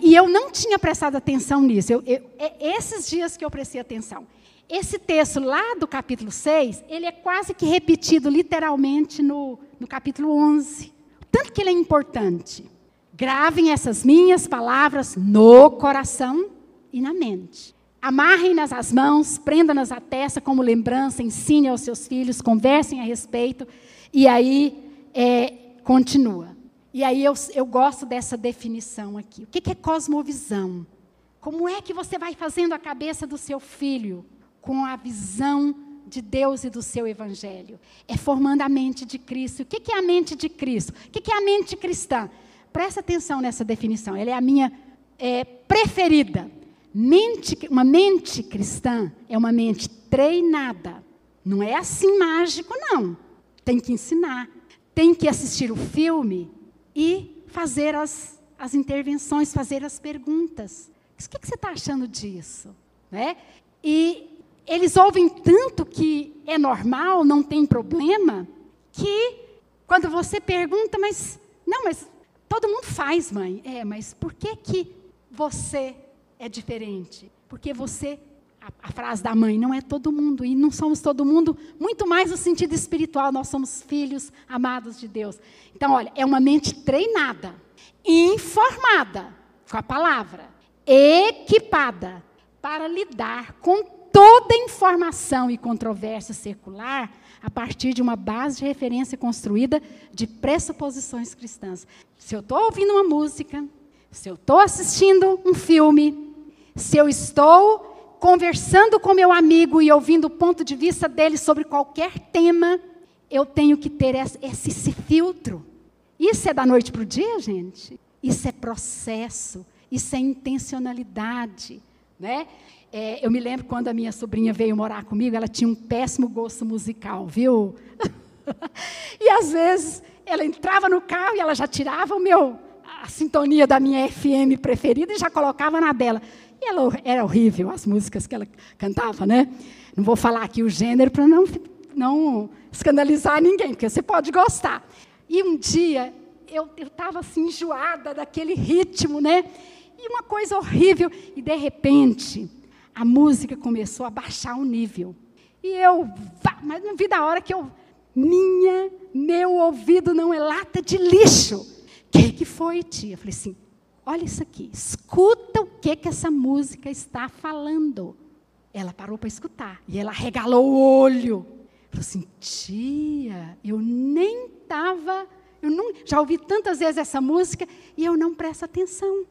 E eu não tinha prestado atenção nisso. Eu, eu, é esses dias que eu prestei atenção. Esse texto lá do capítulo 6, ele é quase que repetido literalmente no, no capítulo 11. Tanto que ele é importante. Gravem essas minhas palavras no coração e na mente. Amarrem-nas às mãos, prendam-nas à testa como lembrança, ensinem aos seus filhos, conversem a respeito. E aí, é, continua. E aí eu, eu gosto dessa definição aqui. O que, é cosmovisão? Como é que você vai fazendo a cabeça do seu filho com a visão de Deus e do seu evangelho? É formando a mente de Cristo. O que, é a mente de Cristo? O que é a mente cristã? Presta atenção nessa definição, ela é a minha é, preferida. Mente, uma mente cristã é uma mente treinada. Não é assim mágico, não. Tem que ensinar. Tem que assistir o filme e fazer as, as intervenções, fazer as perguntas. O que, que você está achando disso? Né? E eles ouvem tanto que é normal, não tem problema, que quando você pergunta, mas não, mas todo mundo faz, mãe. É, mas por que que você é diferente? Porque você a, a, frase da mãe, não é todo mundo, e não somos todo mundo, muito mais no sentido espiritual, nós somos filhos amados de Deus. Então, olha, é uma mente treinada, informada com a palavra, equipada para lidar com toda informação e controvérsia secular a partir de uma base de referência construída de pressuposições cristãs. Se eu estou ouvindo uma música, se eu estou assistindo um filme, se eu estou conversando com meu amigo e ouvindo o ponto de vista dele sobre qualquer tema, eu tenho que ter esse, esse filtro. Isso é da noite para o dia, gente? Isso é processo, isso é intencionalidade. Né? É, eu me lembro quando a minha sobrinha veio morar comigo, ela tinha um péssimo gosto musical, viu? (laughs) e às vezes ela entrava no carro e ela já tirava o meu, a sintonia da minha FM preferida e já colocava na dela. E ela era horrível, as músicas que ela cantava, né? Não vou falar aqui o gênero para não, não escandalizar ninguém, porque você pode gostar. E um dia, eu estava assim, enjoada daquele ritmo, né? E uma coisa horrível. E, de repente, a música começou a baixar o nível. E eu, mas não vi da hora que eu, minha, meu ouvido não é lata de lixo. O que, que foi, tia? Eu falei assim, Olha isso aqui, escuta o que, que essa música está falando. Ela parou para escutar e ela regalou o olho. Falou assim: tia, eu nem estava. Eu não, já ouvi tantas vezes essa música e eu não presto atenção.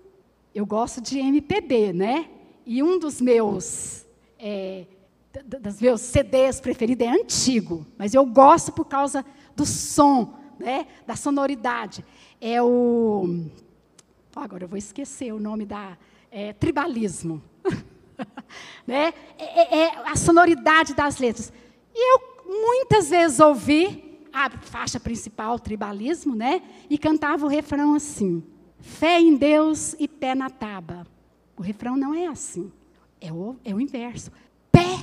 Eu gosto de MPB, né? E um dos meus, é, dos meus CDs preferidos é antigo, mas eu gosto por causa do som, né? da sonoridade. É o agora eu vou esquecer o nome da é, tribalismo. (laughs) né? É, é, é, a sonoridade das letras. E eu muitas vezes ouvi a faixa principal, tribalismo, né? E cantava o refrão assim: fé em Deus e pé na taba. O refrão não é assim. É o, é o inverso. Pé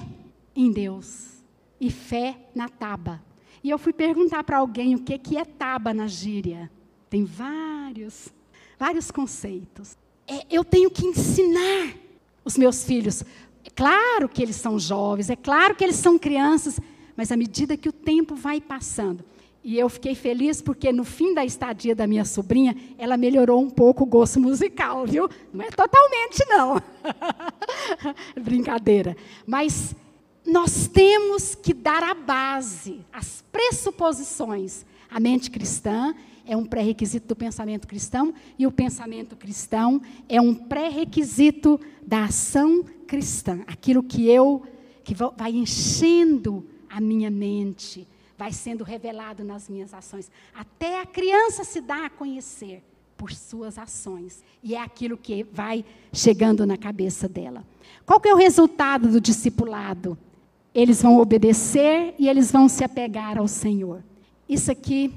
em Deus e fé na taba. E eu fui perguntar para alguém o que, que é taba na gíria. Tem vários vários conceitos. É, eu tenho que ensinar os meus filhos. É claro que eles são jovens, é claro que eles são crianças, mas à medida que o tempo vai passando. E eu fiquei feliz porque no fim da estadia da minha sobrinha, ela melhorou um pouco o gosto musical, viu? Não é totalmente, não. (laughs) Brincadeira. Mas nós temos que dar a base, as pressuposições. A mente cristã é um pré-requisito do pensamento cristão e o pensamento cristão é um pré-requisito da ação cristã. Aquilo que eu que vai enchendo a minha mente, vai sendo revelado nas minhas ações, até a criança se dá a conhecer por suas ações. E é aquilo que vai chegando na cabeça dela. Qual que é o resultado do discipulado? Eles vão obedecer e eles vão se apegar ao Senhor. Isso aqui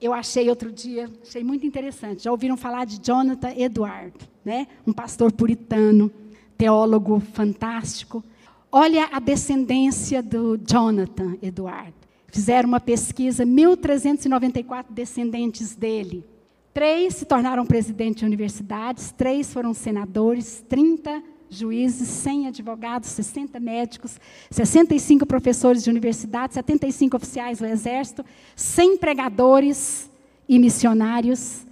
eu achei outro dia, achei muito interessante. Já ouviram falar de Jonathan Edward, né? Um pastor puritano, teólogo fantástico. Olha a descendência do Jonathan Edward. Fizeram uma pesquisa, 1.394 descendentes dele. Três se tornaram presidentes de universidades, três foram senadores, 30 juízes, 100 advogados, 60 médicos, 65 professores de universidade, 75 oficiais do Exército, 100 pregadores e missionários,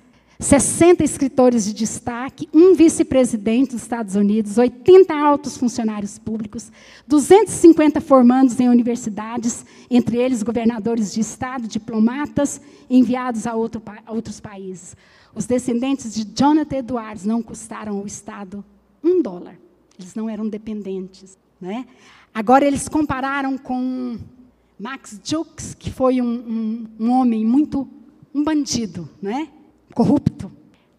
60 escritores de destaque, um vice-presidente dos Estados Unidos, 80 altos funcionários públicos, 250 formandos em universidades, entre eles governadores de estado, diplomatas enviados a, outro, a outros países. Os descendentes de Jonathan Edwards não custaram ao Estado um dólar. Eles não eram dependentes. Né? Agora, eles compararam com Max Jukes, que foi um, um, um homem muito. um bandido, né? Corrupto.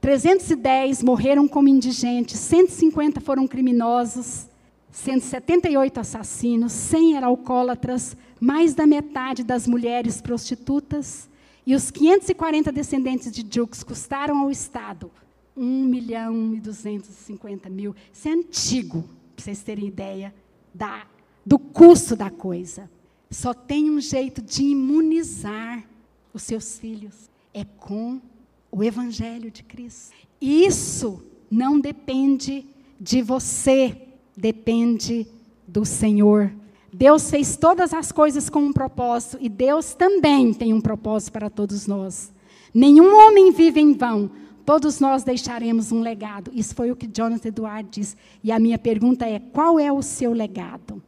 310 morreram como indigentes, 150 foram criminosos, 178 assassinos, 100 eram alcoólatras, mais da metade das mulheres prostitutas, e os 540 descendentes de Jukes custaram ao Estado 1 milhão e 250 mil. Isso é antigo, para vocês terem ideia da, do custo da coisa. Só tem um jeito de imunizar os seus filhos: é com o Evangelho de Cristo. Isso não depende de você, depende do Senhor. Deus fez todas as coisas com um propósito e Deus também tem um propósito para todos nós. Nenhum homem vive em vão, todos nós deixaremos um legado. Isso foi o que Jonathan Edward disse. E a minha pergunta é: qual é o seu legado?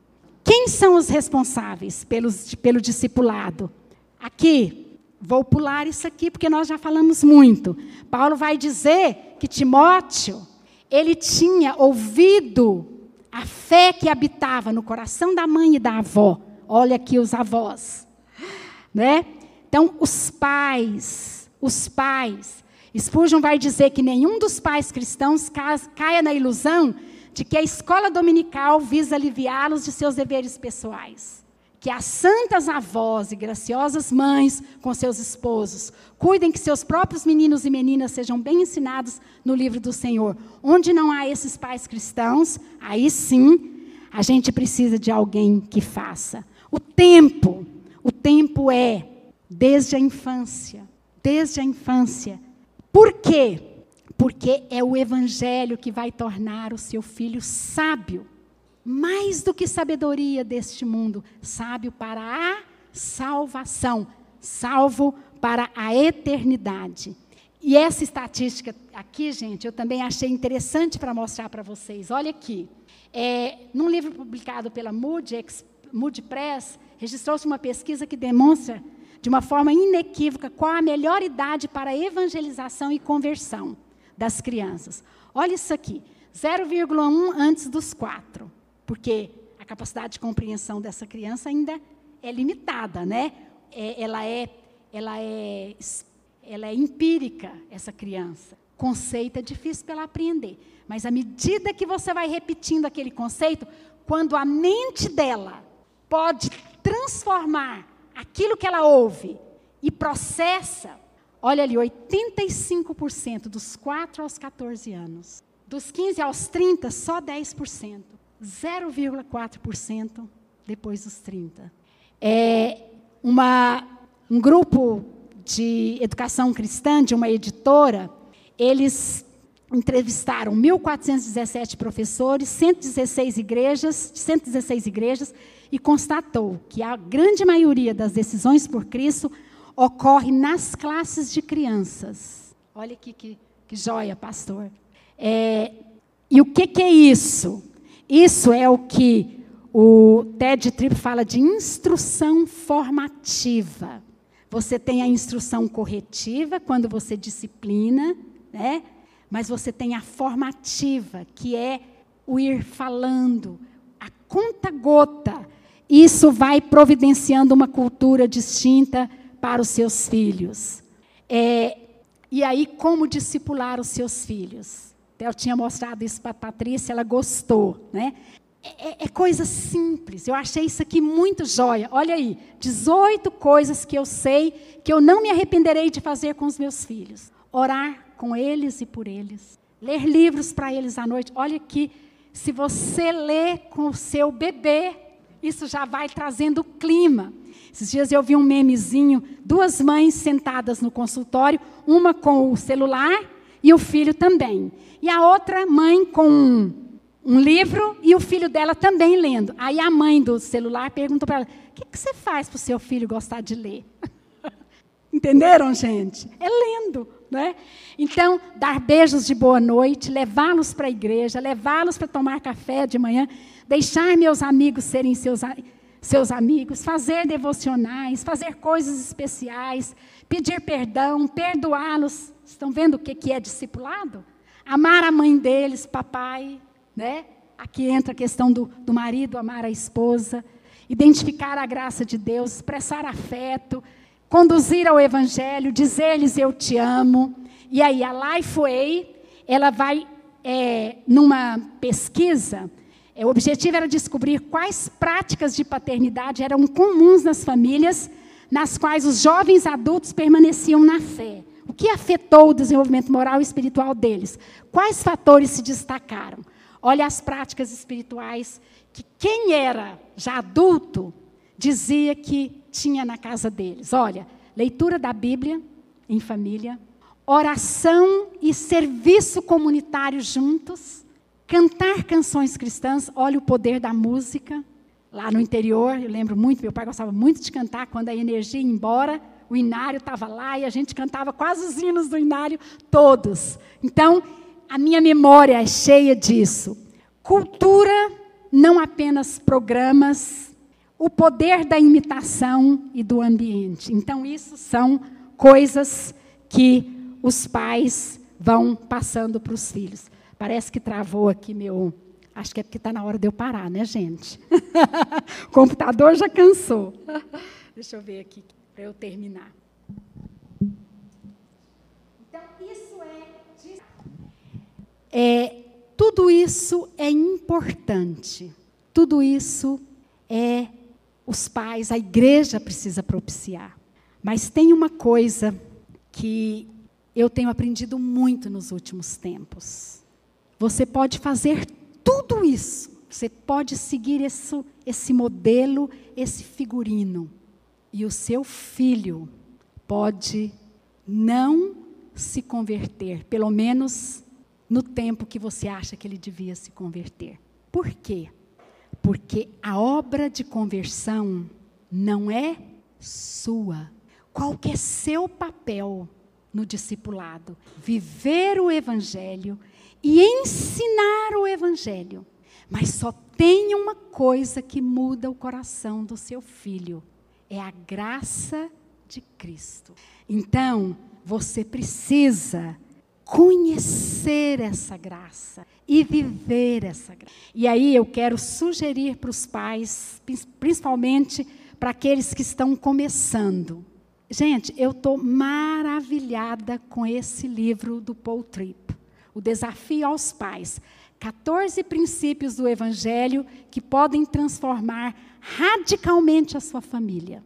Quem são os responsáveis pelos, pelo discipulado? Aqui, vou pular isso aqui porque nós já falamos muito. Paulo vai dizer que Timóteo, ele tinha ouvido a fé que habitava no coração da mãe e da avó. Olha aqui os avós, né? Então, os pais, os pais, Spurgeon vai dizer que nenhum dos pais cristãos caia na ilusão de que a escola dominical visa aliviá-los de seus deveres pessoais. Que as santas avós e graciosas mães com seus esposos cuidem que seus próprios meninos e meninas sejam bem ensinados no livro do Senhor. Onde não há esses pais cristãos, aí sim a gente precisa de alguém que faça. O tempo, o tempo é desde a infância, desde a infância por quê? Porque é o evangelho que vai tornar o seu filho sábio, mais do que sabedoria deste mundo, sábio para a salvação, salvo para a eternidade. E essa estatística aqui, gente, eu também achei interessante para mostrar para vocês. Olha aqui. É, num livro publicado pela Moody, Moody Press, registrou-se uma pesquisa que demonstra de uma forma inequívoca qual a melhor idade para evangelização e conversão das crianças. Olha isso aqui, 0,1 antes dos 4, porque a capacidade de compreensão dessa criança ainda é limitada, né? É, ela, é, ela, é, ela é empírica, essa criança. Conceito é difícil para ela aprender. Mas à medida que você vai repetindo aquele conceito, quando a mente dela pode transformar aquilo que ela ouve e processa, olha ali, 85% dos 4 aos 14 anos. Dos 15 aos 30, só 10%. 0,4% depois dos 30. É uma, um grupo de educação cristã, de uma editora, eles entrevistaram 1.417 professores, 116 igrejas, 116 igrejas, e constatou que a grande maioria das decisões por Cristo ocorre nas classes de crianças. Olha aqui que, que joia, pastor. É, e o que, que é isso? Isso é o que o Ted Tripp fala de instrução formativa. Você tem a instrução corretiva, quando você disciplina, né? mas você tem a formativa, que é o ir falando, a conta-gota. Isso vai providenciando uma cultura distinta para os seus filhos. É, e aí, como discipular os seus filhos? Eu tinha mostrado isso para a Patrícia, ela gostou. Né? É, é, é, coisa simples. Eu achei isso aqui muito jóia. Olha aí, 18 coisas que eu sei que eu não me arrependerei de fazer com os meus filhos. Orar com eles e por eles. Ler livros para eles à noite. Olha aqui, se você lê com o seu bebê, isso já vai trazendo clima. Esses dias eu vi um memezinho, duas mães sentadas no consultório, uma com o celular e o filho também. E a outra mãe com um, um livro e o filho dela também lendo. Aí a mãe do celular perguntou para ela: o que, que você faz para o seu filho gostar de ler? (laughs) Entenderam, gente? É lendo. Né? Então, dar beijos de boa noite, levá-los para a igreja, levá-los para tomar café de manhã, deixar meus amigos serem seus, seus amigos, fazer devocionais, fazer coisas especiais, pedir perdão, perdoá-los. Estão vendo o que, que é discipulado? Amar a mãe deles, papai, né? Aqui entra a questão do, do marido amar a esposa, identificar a graça de Deus, expressar afeto, conduzir ao Evangelho, dizer-lhes eu te amo. E aí a Lifeway, ela vai, é, numa pesquisa, é, o objetivo era descobrir quais práticas de paternidade eram comuns nas famílias nas quais os jovens adultos permaneciam na fé. Que afetou o desenvolvimento moral e espiritual deles? Quais fatores se destacaram? Olha as práticas espirituais que quem era já adulto dizia que tinha na casa deles. Olha, leitura da Bíblia em família, oração e serviço comunitário juntos, cantar canções cristãs, olha o poder da música. Lá no interior, eu lembro muito, meu pai gostava muito de cantar quando a energia ia embora, o inário estava lá e a gente cantava quase os hinos do inário todos. Então, a minha memória é cheia disso. Cultura, não apenas programas, o poder da imitação e do ambiente. Então, isso são coisas que os pais vão passando para os filhos. Parece que travou aqui meu. Acho que é porque está na hora de eu parar, né, gente? (laughs) o computador já cansou. (laughs) Deixa eu ver aqui para eu terminar. Então, isso é, é. Tudo isso é importante. Tudo isso é os pais, a igreja precisa propiciar. Mas tem uma coisa que eu tenho aprendido muito nos últimos tempos. Você pode fazer tudo isso. Você pode seguir esse, esse modelo, esse figurino. E o seu filho pode não se converter, pelo menos no tempo que você acha que ele devia se converter. Por quê? Porque a obra de conversão não é sua. Qual que é seu papel no discipulado? Viver o evangelho e ensinar o evangelho. Mas só tem uma coisa que muda o coração do seu filho é a graça de Cristo. Então, você precisa conhecer essa graça e viver essa graça. E aí eu quero sugerir para os pais, principalmente para aqueles que estão começando. Gente, eu estou maravilhada com esse livro do Paul Tripp, O Desafio aos Pais. 14 princípios do Evangelho que podem transformar radicalmente a sua família.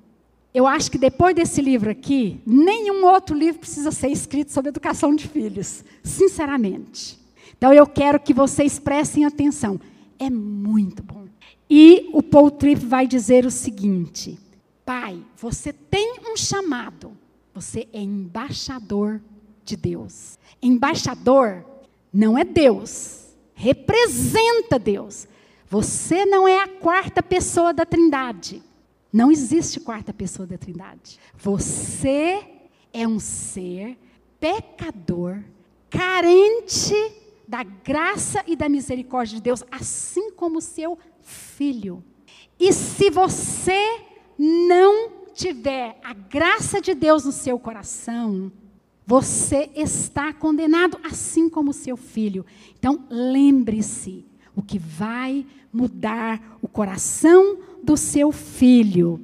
Eu acho que depois desse livro aqui, nenhum outro livro precisa ser escrito sobre educação de filhos, sinceramente. Então eu quero que vocês prestem atenção. É muito bom. E o Paul Tripp vai dizer o seguinte: Pai, você tem um chamado. Você é embaixador de Deus. Embaixador não é Deus, representa Deus. Você não é a quarta pessoa da Trindade. Não existe quarta pessoa da Trindade. Você é um ser pecador, carente da graça e da misericórdia de Deus, assim como seu filho. E se você não tiver a graça de Deus no seu coração, você está condenado, assim como seu filho. Então, lembre-se: o que vai mudar o coração do seu filho.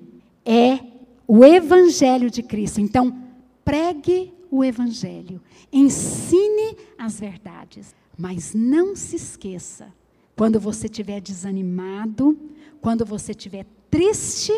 É o Evangelho de Cristo. Então, pregue o Evangelho, ensine as verdades, mas não se esqueça, quando você estiver desanimado, quando você estiver triste,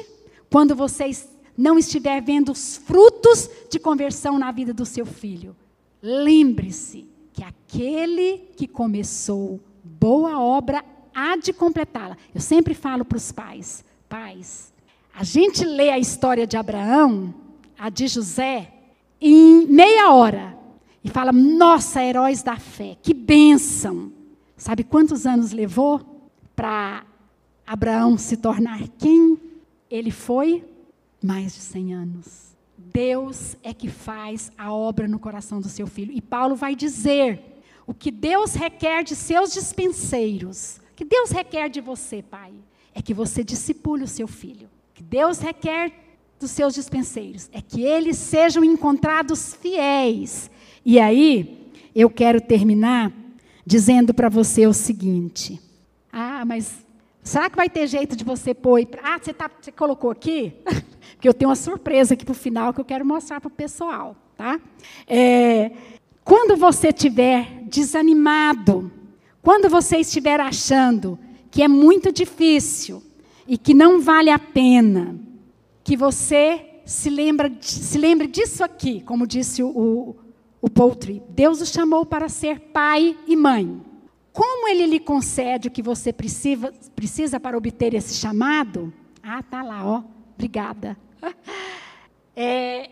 quando você não estiver vendo os frutos de conversão na vida do seu filho, lembre-se que aquele que começou boa obra há de completá-la. Eu sempre falo para os pais: pais, a gente lê a história de Abraão, a de José, em meia hora. E fala, nossa, heróis da fé, que bênção. Sabe quantos anos levou para Abraão se tornar quem ele foi? Mais de 100 anos. Deus é que faz a obra no coração do seu filho. E Paulo vai dizer: o que Deus requer de seus dispenseiros, que Deus requer de você, pai, é que você discipule o seu filho. Que Deus requer dos seus dispenseiros é que eles sejam encontrados fiéis. E aí, eu quero terminar dizendo para você o seguinte: Ah, mas Será que vai ter jeito de você pôr? Ah, você, tá, você colocou aqui? (laughs) Porque eu tenho uma surpresa aqui para o final que eu quero mostrar para o pessoal. Tá? É, quando você estiver desanimado, quando você estiver achando que é muito difícil e que não vale a pena, que você se, lembra, se lembre disso aqui, como disse o, o, Tripp. Deus o chamou para ser pai e mãe. Como ele lhe concede o que você precisa, precisa para obter esse chamado? Ah, tá lá, ó. Obrigada. (laughs) É,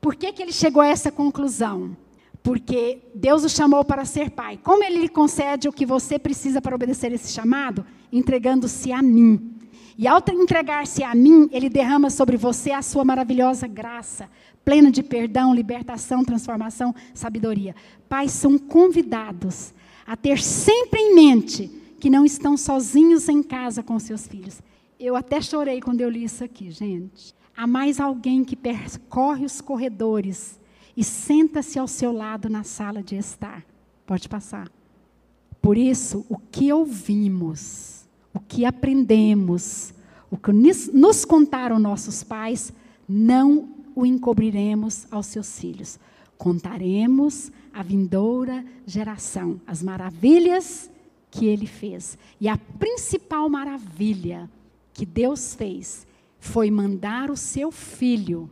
por que, que ele chegou a essa conclusão? Porque Deus o chamou para ser pai. Como ele lhe concede o que você precisa para obedecer esse chamado? Entregando-se a mim. E ao entregar-se a mim, ele derrama sobre você a sua maravilhosa graça, plena de perdão, libertação, transformação, sabedoria. Pais são convidados a ter sempre em mente que não estão sozinhos em casa com seus filhos. Eu até chorei quando eu li isso aqui, gente. Há mais alguém que percorre os corredores e senta-se ao seu lado na sala de estar. Pode passar. Por isso, o que ouvimos, o que aprendemos, o que nos contaram nossos pais, não o encobriremos aos seus filhos. Contaremos à vindoura geração as maravilhas que ele fez. E a principal maravilha que Deus fez foi mandar o seu filho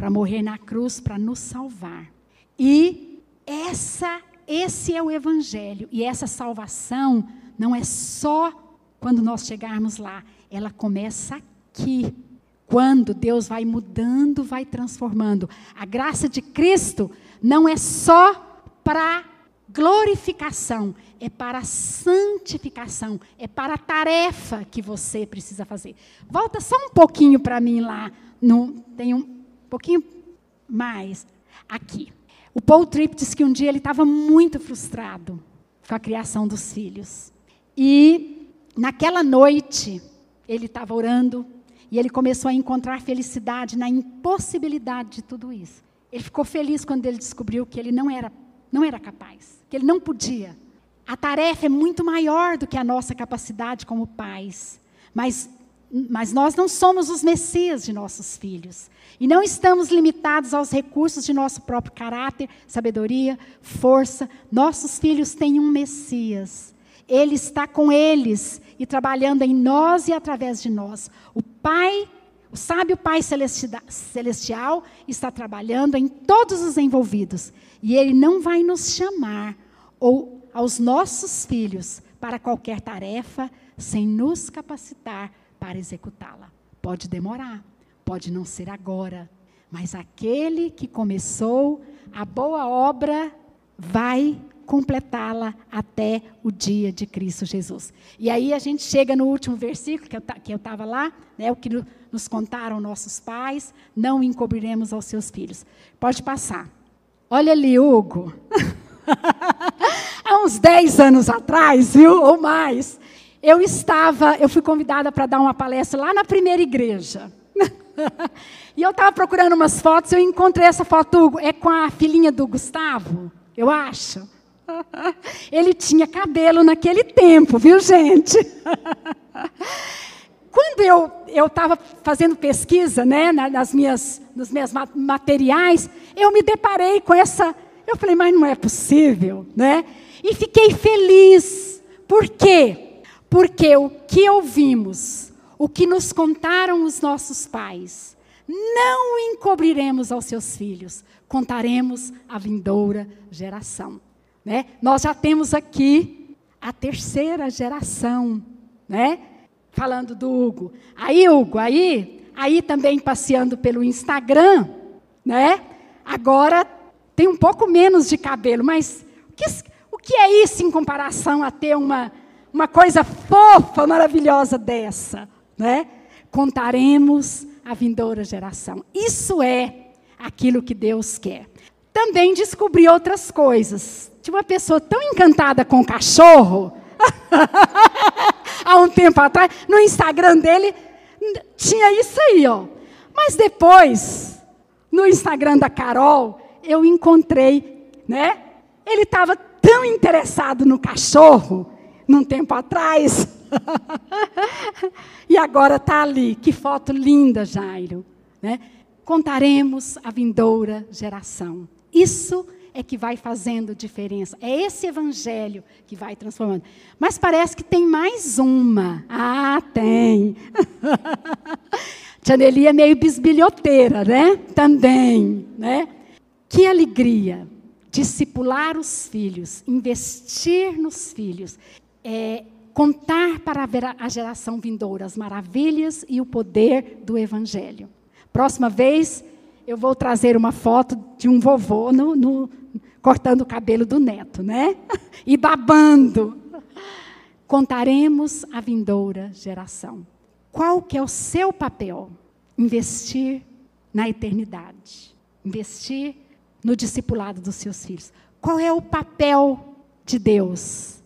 para morrer na cruz para nos salvar. E essa esse é o evangelho e essa salvação não é só quando nós chegarmos lá, ela começa aqui. Quando Deus vai mudando, vai transformando. A graça de Cristo não é só para glorificação, é para santificação, é para a tarefa que você precisa fazer. Volta só um pouquinho para mim lá, no, tem um, pouquinho mais aqui. O Paul Tripp disse que um dia ele estava muito frustrado com a criação dos filhos. E naquela noite, ele estava orando e ele começou a encontrar felicidade na impossibilidade de tudo isso. Ele ficou feliz quando ele descobriu que ele não era, não era capaz, que ele não podia. A tarefa é muito maior do que a nossa capacidade como pais. Mas mas nós não somos os messias de nossos filhos. E não estamos limitados aos recursos de nosso próprio caráter, sabedoria, força. Nossos filhos têm um Messias. Ele está com eles e trabalhando em nós e através de nós. O Pai, o sábio Pai celestial, está trabalhando em todos os envolvidos. E Ele não vai nos chamar ou aos nossos filhos para qualquer tarefa sem nos capacitar para executá-la. Pode demorar, pode não ser agora, mas aquele que começou a boa obra vai completá-la até o dia de Cristo Jesus. E aí a gente chega no último versículo que eu estava lá, né, o que nos contaram nossos pais, não encobriremos aos seus filhos. Pode passar. Olha ali, Hugo. (laughs) Há uns 10 anos atrás, viu? Ou mais eu estava, eu fui convidada para dar uma palestra lá na primeira igreja. (laughs) e eu estava procurando umas fotos, eu encontrei essa foto, é com a filhinha do Gustavo, eu acho. (laughs) Ele tinha cabelo naquele tempo, viu, gente? (laughs) Quando eu estava fazendo pesquisa, né, nas minhas, nos meus materiais, eu me deparei com essa. Eu falei, mas não é possível, né? E fiquei feliz. Por quê? Porque o que ouvimos, o que nos contaram os nossos pais, não encobriremos aos seus filhos, contaremos à vindoura geração. Né? Nós já temos aqui a terceira geração, né? Falando do Hugo. Aí, Hugo, aí, aí também passeando pelo Instagram, né? Agora tem um pouco menos de cabelo, mas o que, o que é isso em comparação a ter uma uma coisa fofa, maravilhosa dessa, né? Contaremos a vindoura geração. Isso é aquilo que Deus quer. Também descobri outras coisas. Tinha uma pessoa tão encantada com o cachorro, (laughs) há um tempo atrás, no Instagram dele, tinha isso aí, ó. Mas depois, no Instagram da Carol, eu encontrei, né? Ele estava tão interessado no cachorro num tempo atrás. (laughs) e agora está ali. Que foto linda, Jairo. Né? Contaremos a vindoura geração. Isso é que vai fazendo diferença. É esse evangelho que vai transformando. Mas parece que tem mais uma. Ah, tem. (laughs) Tia Nelly é meio bisbilhoteira, né? Também, né? Que alegria discipular os filhos, investir nos filhos, é, contar para a geração vindoura as maravilhas e o poder do Evangelho. Próxima vez, eu vou trazer uma foto de um vovô no, no, cortando o cabelo do neto, né? (laughs) E babando. Contaremos a vindoura geração. Qual que é o seu papel? Investir na eternidade. Investir no discipulado dos seus filhos. Qual é o papel de Deus?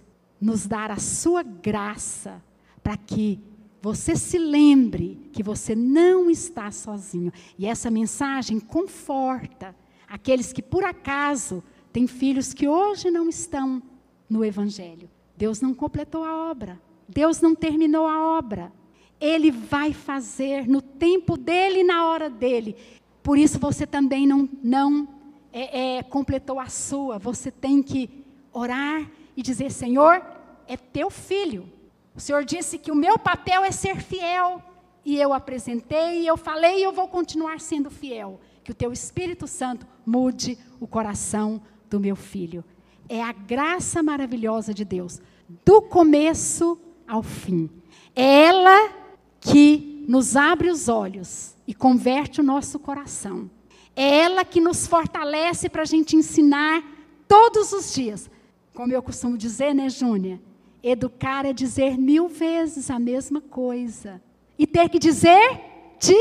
Nos dar a sua graça para que você se lembre que você não está sozinho. E essa mensagem conforta aqueles que por acaso têm filhos que hoje não estão no Evangelho. Deus não completou a obra. Deus não terminou a obra. Ele vai fazer no tempo dele e na hora dele. Por isso você também não, não é, é, completou a sua. Você tem que orar e dizer: Senhor, é teu filho. O Senhor disse que o meu papel é ser fiel. E eu apresentei, eu falei, e eu vou continuar sendo fiel. Que o teu Espírito Santo mude o coração do meu filho. É a graça maravilhosa de Deus, do começo ao fim. É ela que nos abre os olhos e converte o nosso coração. É ela que nos fortalece para a gente ensinar todos os dias. Como eu costumo dizer, né, Júnia? Educar é dizer mil vezes a mesma coisa. E ter que dizer de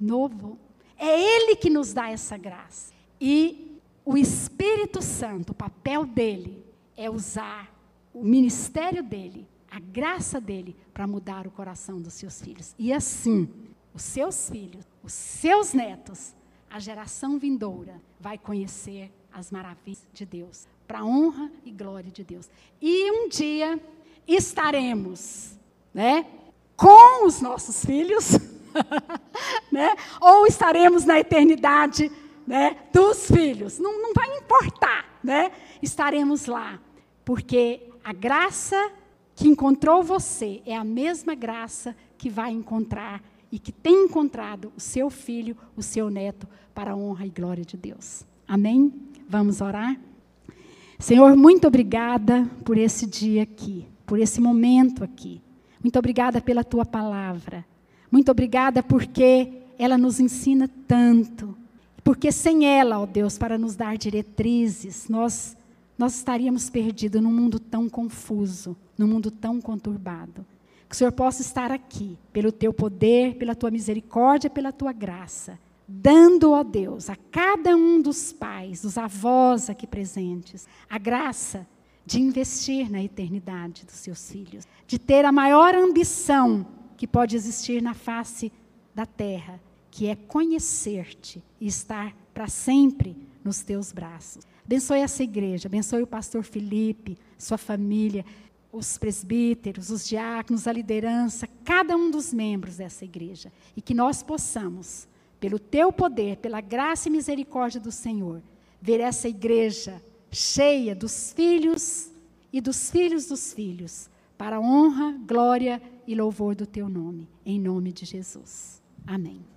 novo. É Ele que nos dá essa graça. E o Espírito Santo, o papel dele é usar o ministério dele, a graça dele, para mudar o coração dos seus filhos. E assim, os seus filhos, os seus netos, a geração vindoura vai conhecer as maravilhas de Deus, para a honra e glória de Deus. E um dia estaremos, né, com os nossos filhos, (laughs) né, ou estaremos na eternidade, né, dos filhos. Não, não vai importar, né? Estaremos lá, porque a graça que encontrou você é a mesma graça que vai encontrar e que tem encontrado o seu filho, o seu neto, para a honra e glória de Deus. Amém? Vamos orar? Senhor, muito obrigada por esse dia aqui, por esse momento aqui. Muito obrigada pela tua palavra. Muito obrigada porque ela nos ensina tanto. Porque sem ela, ó Deus, para nos dar diretrizes, nós nós estaríamos perdidos num mundo tão confuso, num mundo tão conturbado. Que o Senhor possa estar aqui, pelo teu poder, pela tua misericórdia, pela tua graça dando, ó Deus, a cada um dos pais, dos avós aqui presentes, a graça de investir na eternidade dos seus filhos, de ter a maior ambição que pode existir na face da terra, que é conhecer-te e estar para sempre nos teus braços. Abençoe essa igreja, abençoe o pastor Felipe, sua família, os presbíteros, os diáconos, a liderança, cada um dos membros dessa igreja, e que nós possamos pelo teu poder, pela graça e misericórdia do Senhor, ver essa igreja cheia dos filhos e dos filhos dos filhos, para honra, glória e louvor do teu nome, em nome de Jesus. Amém.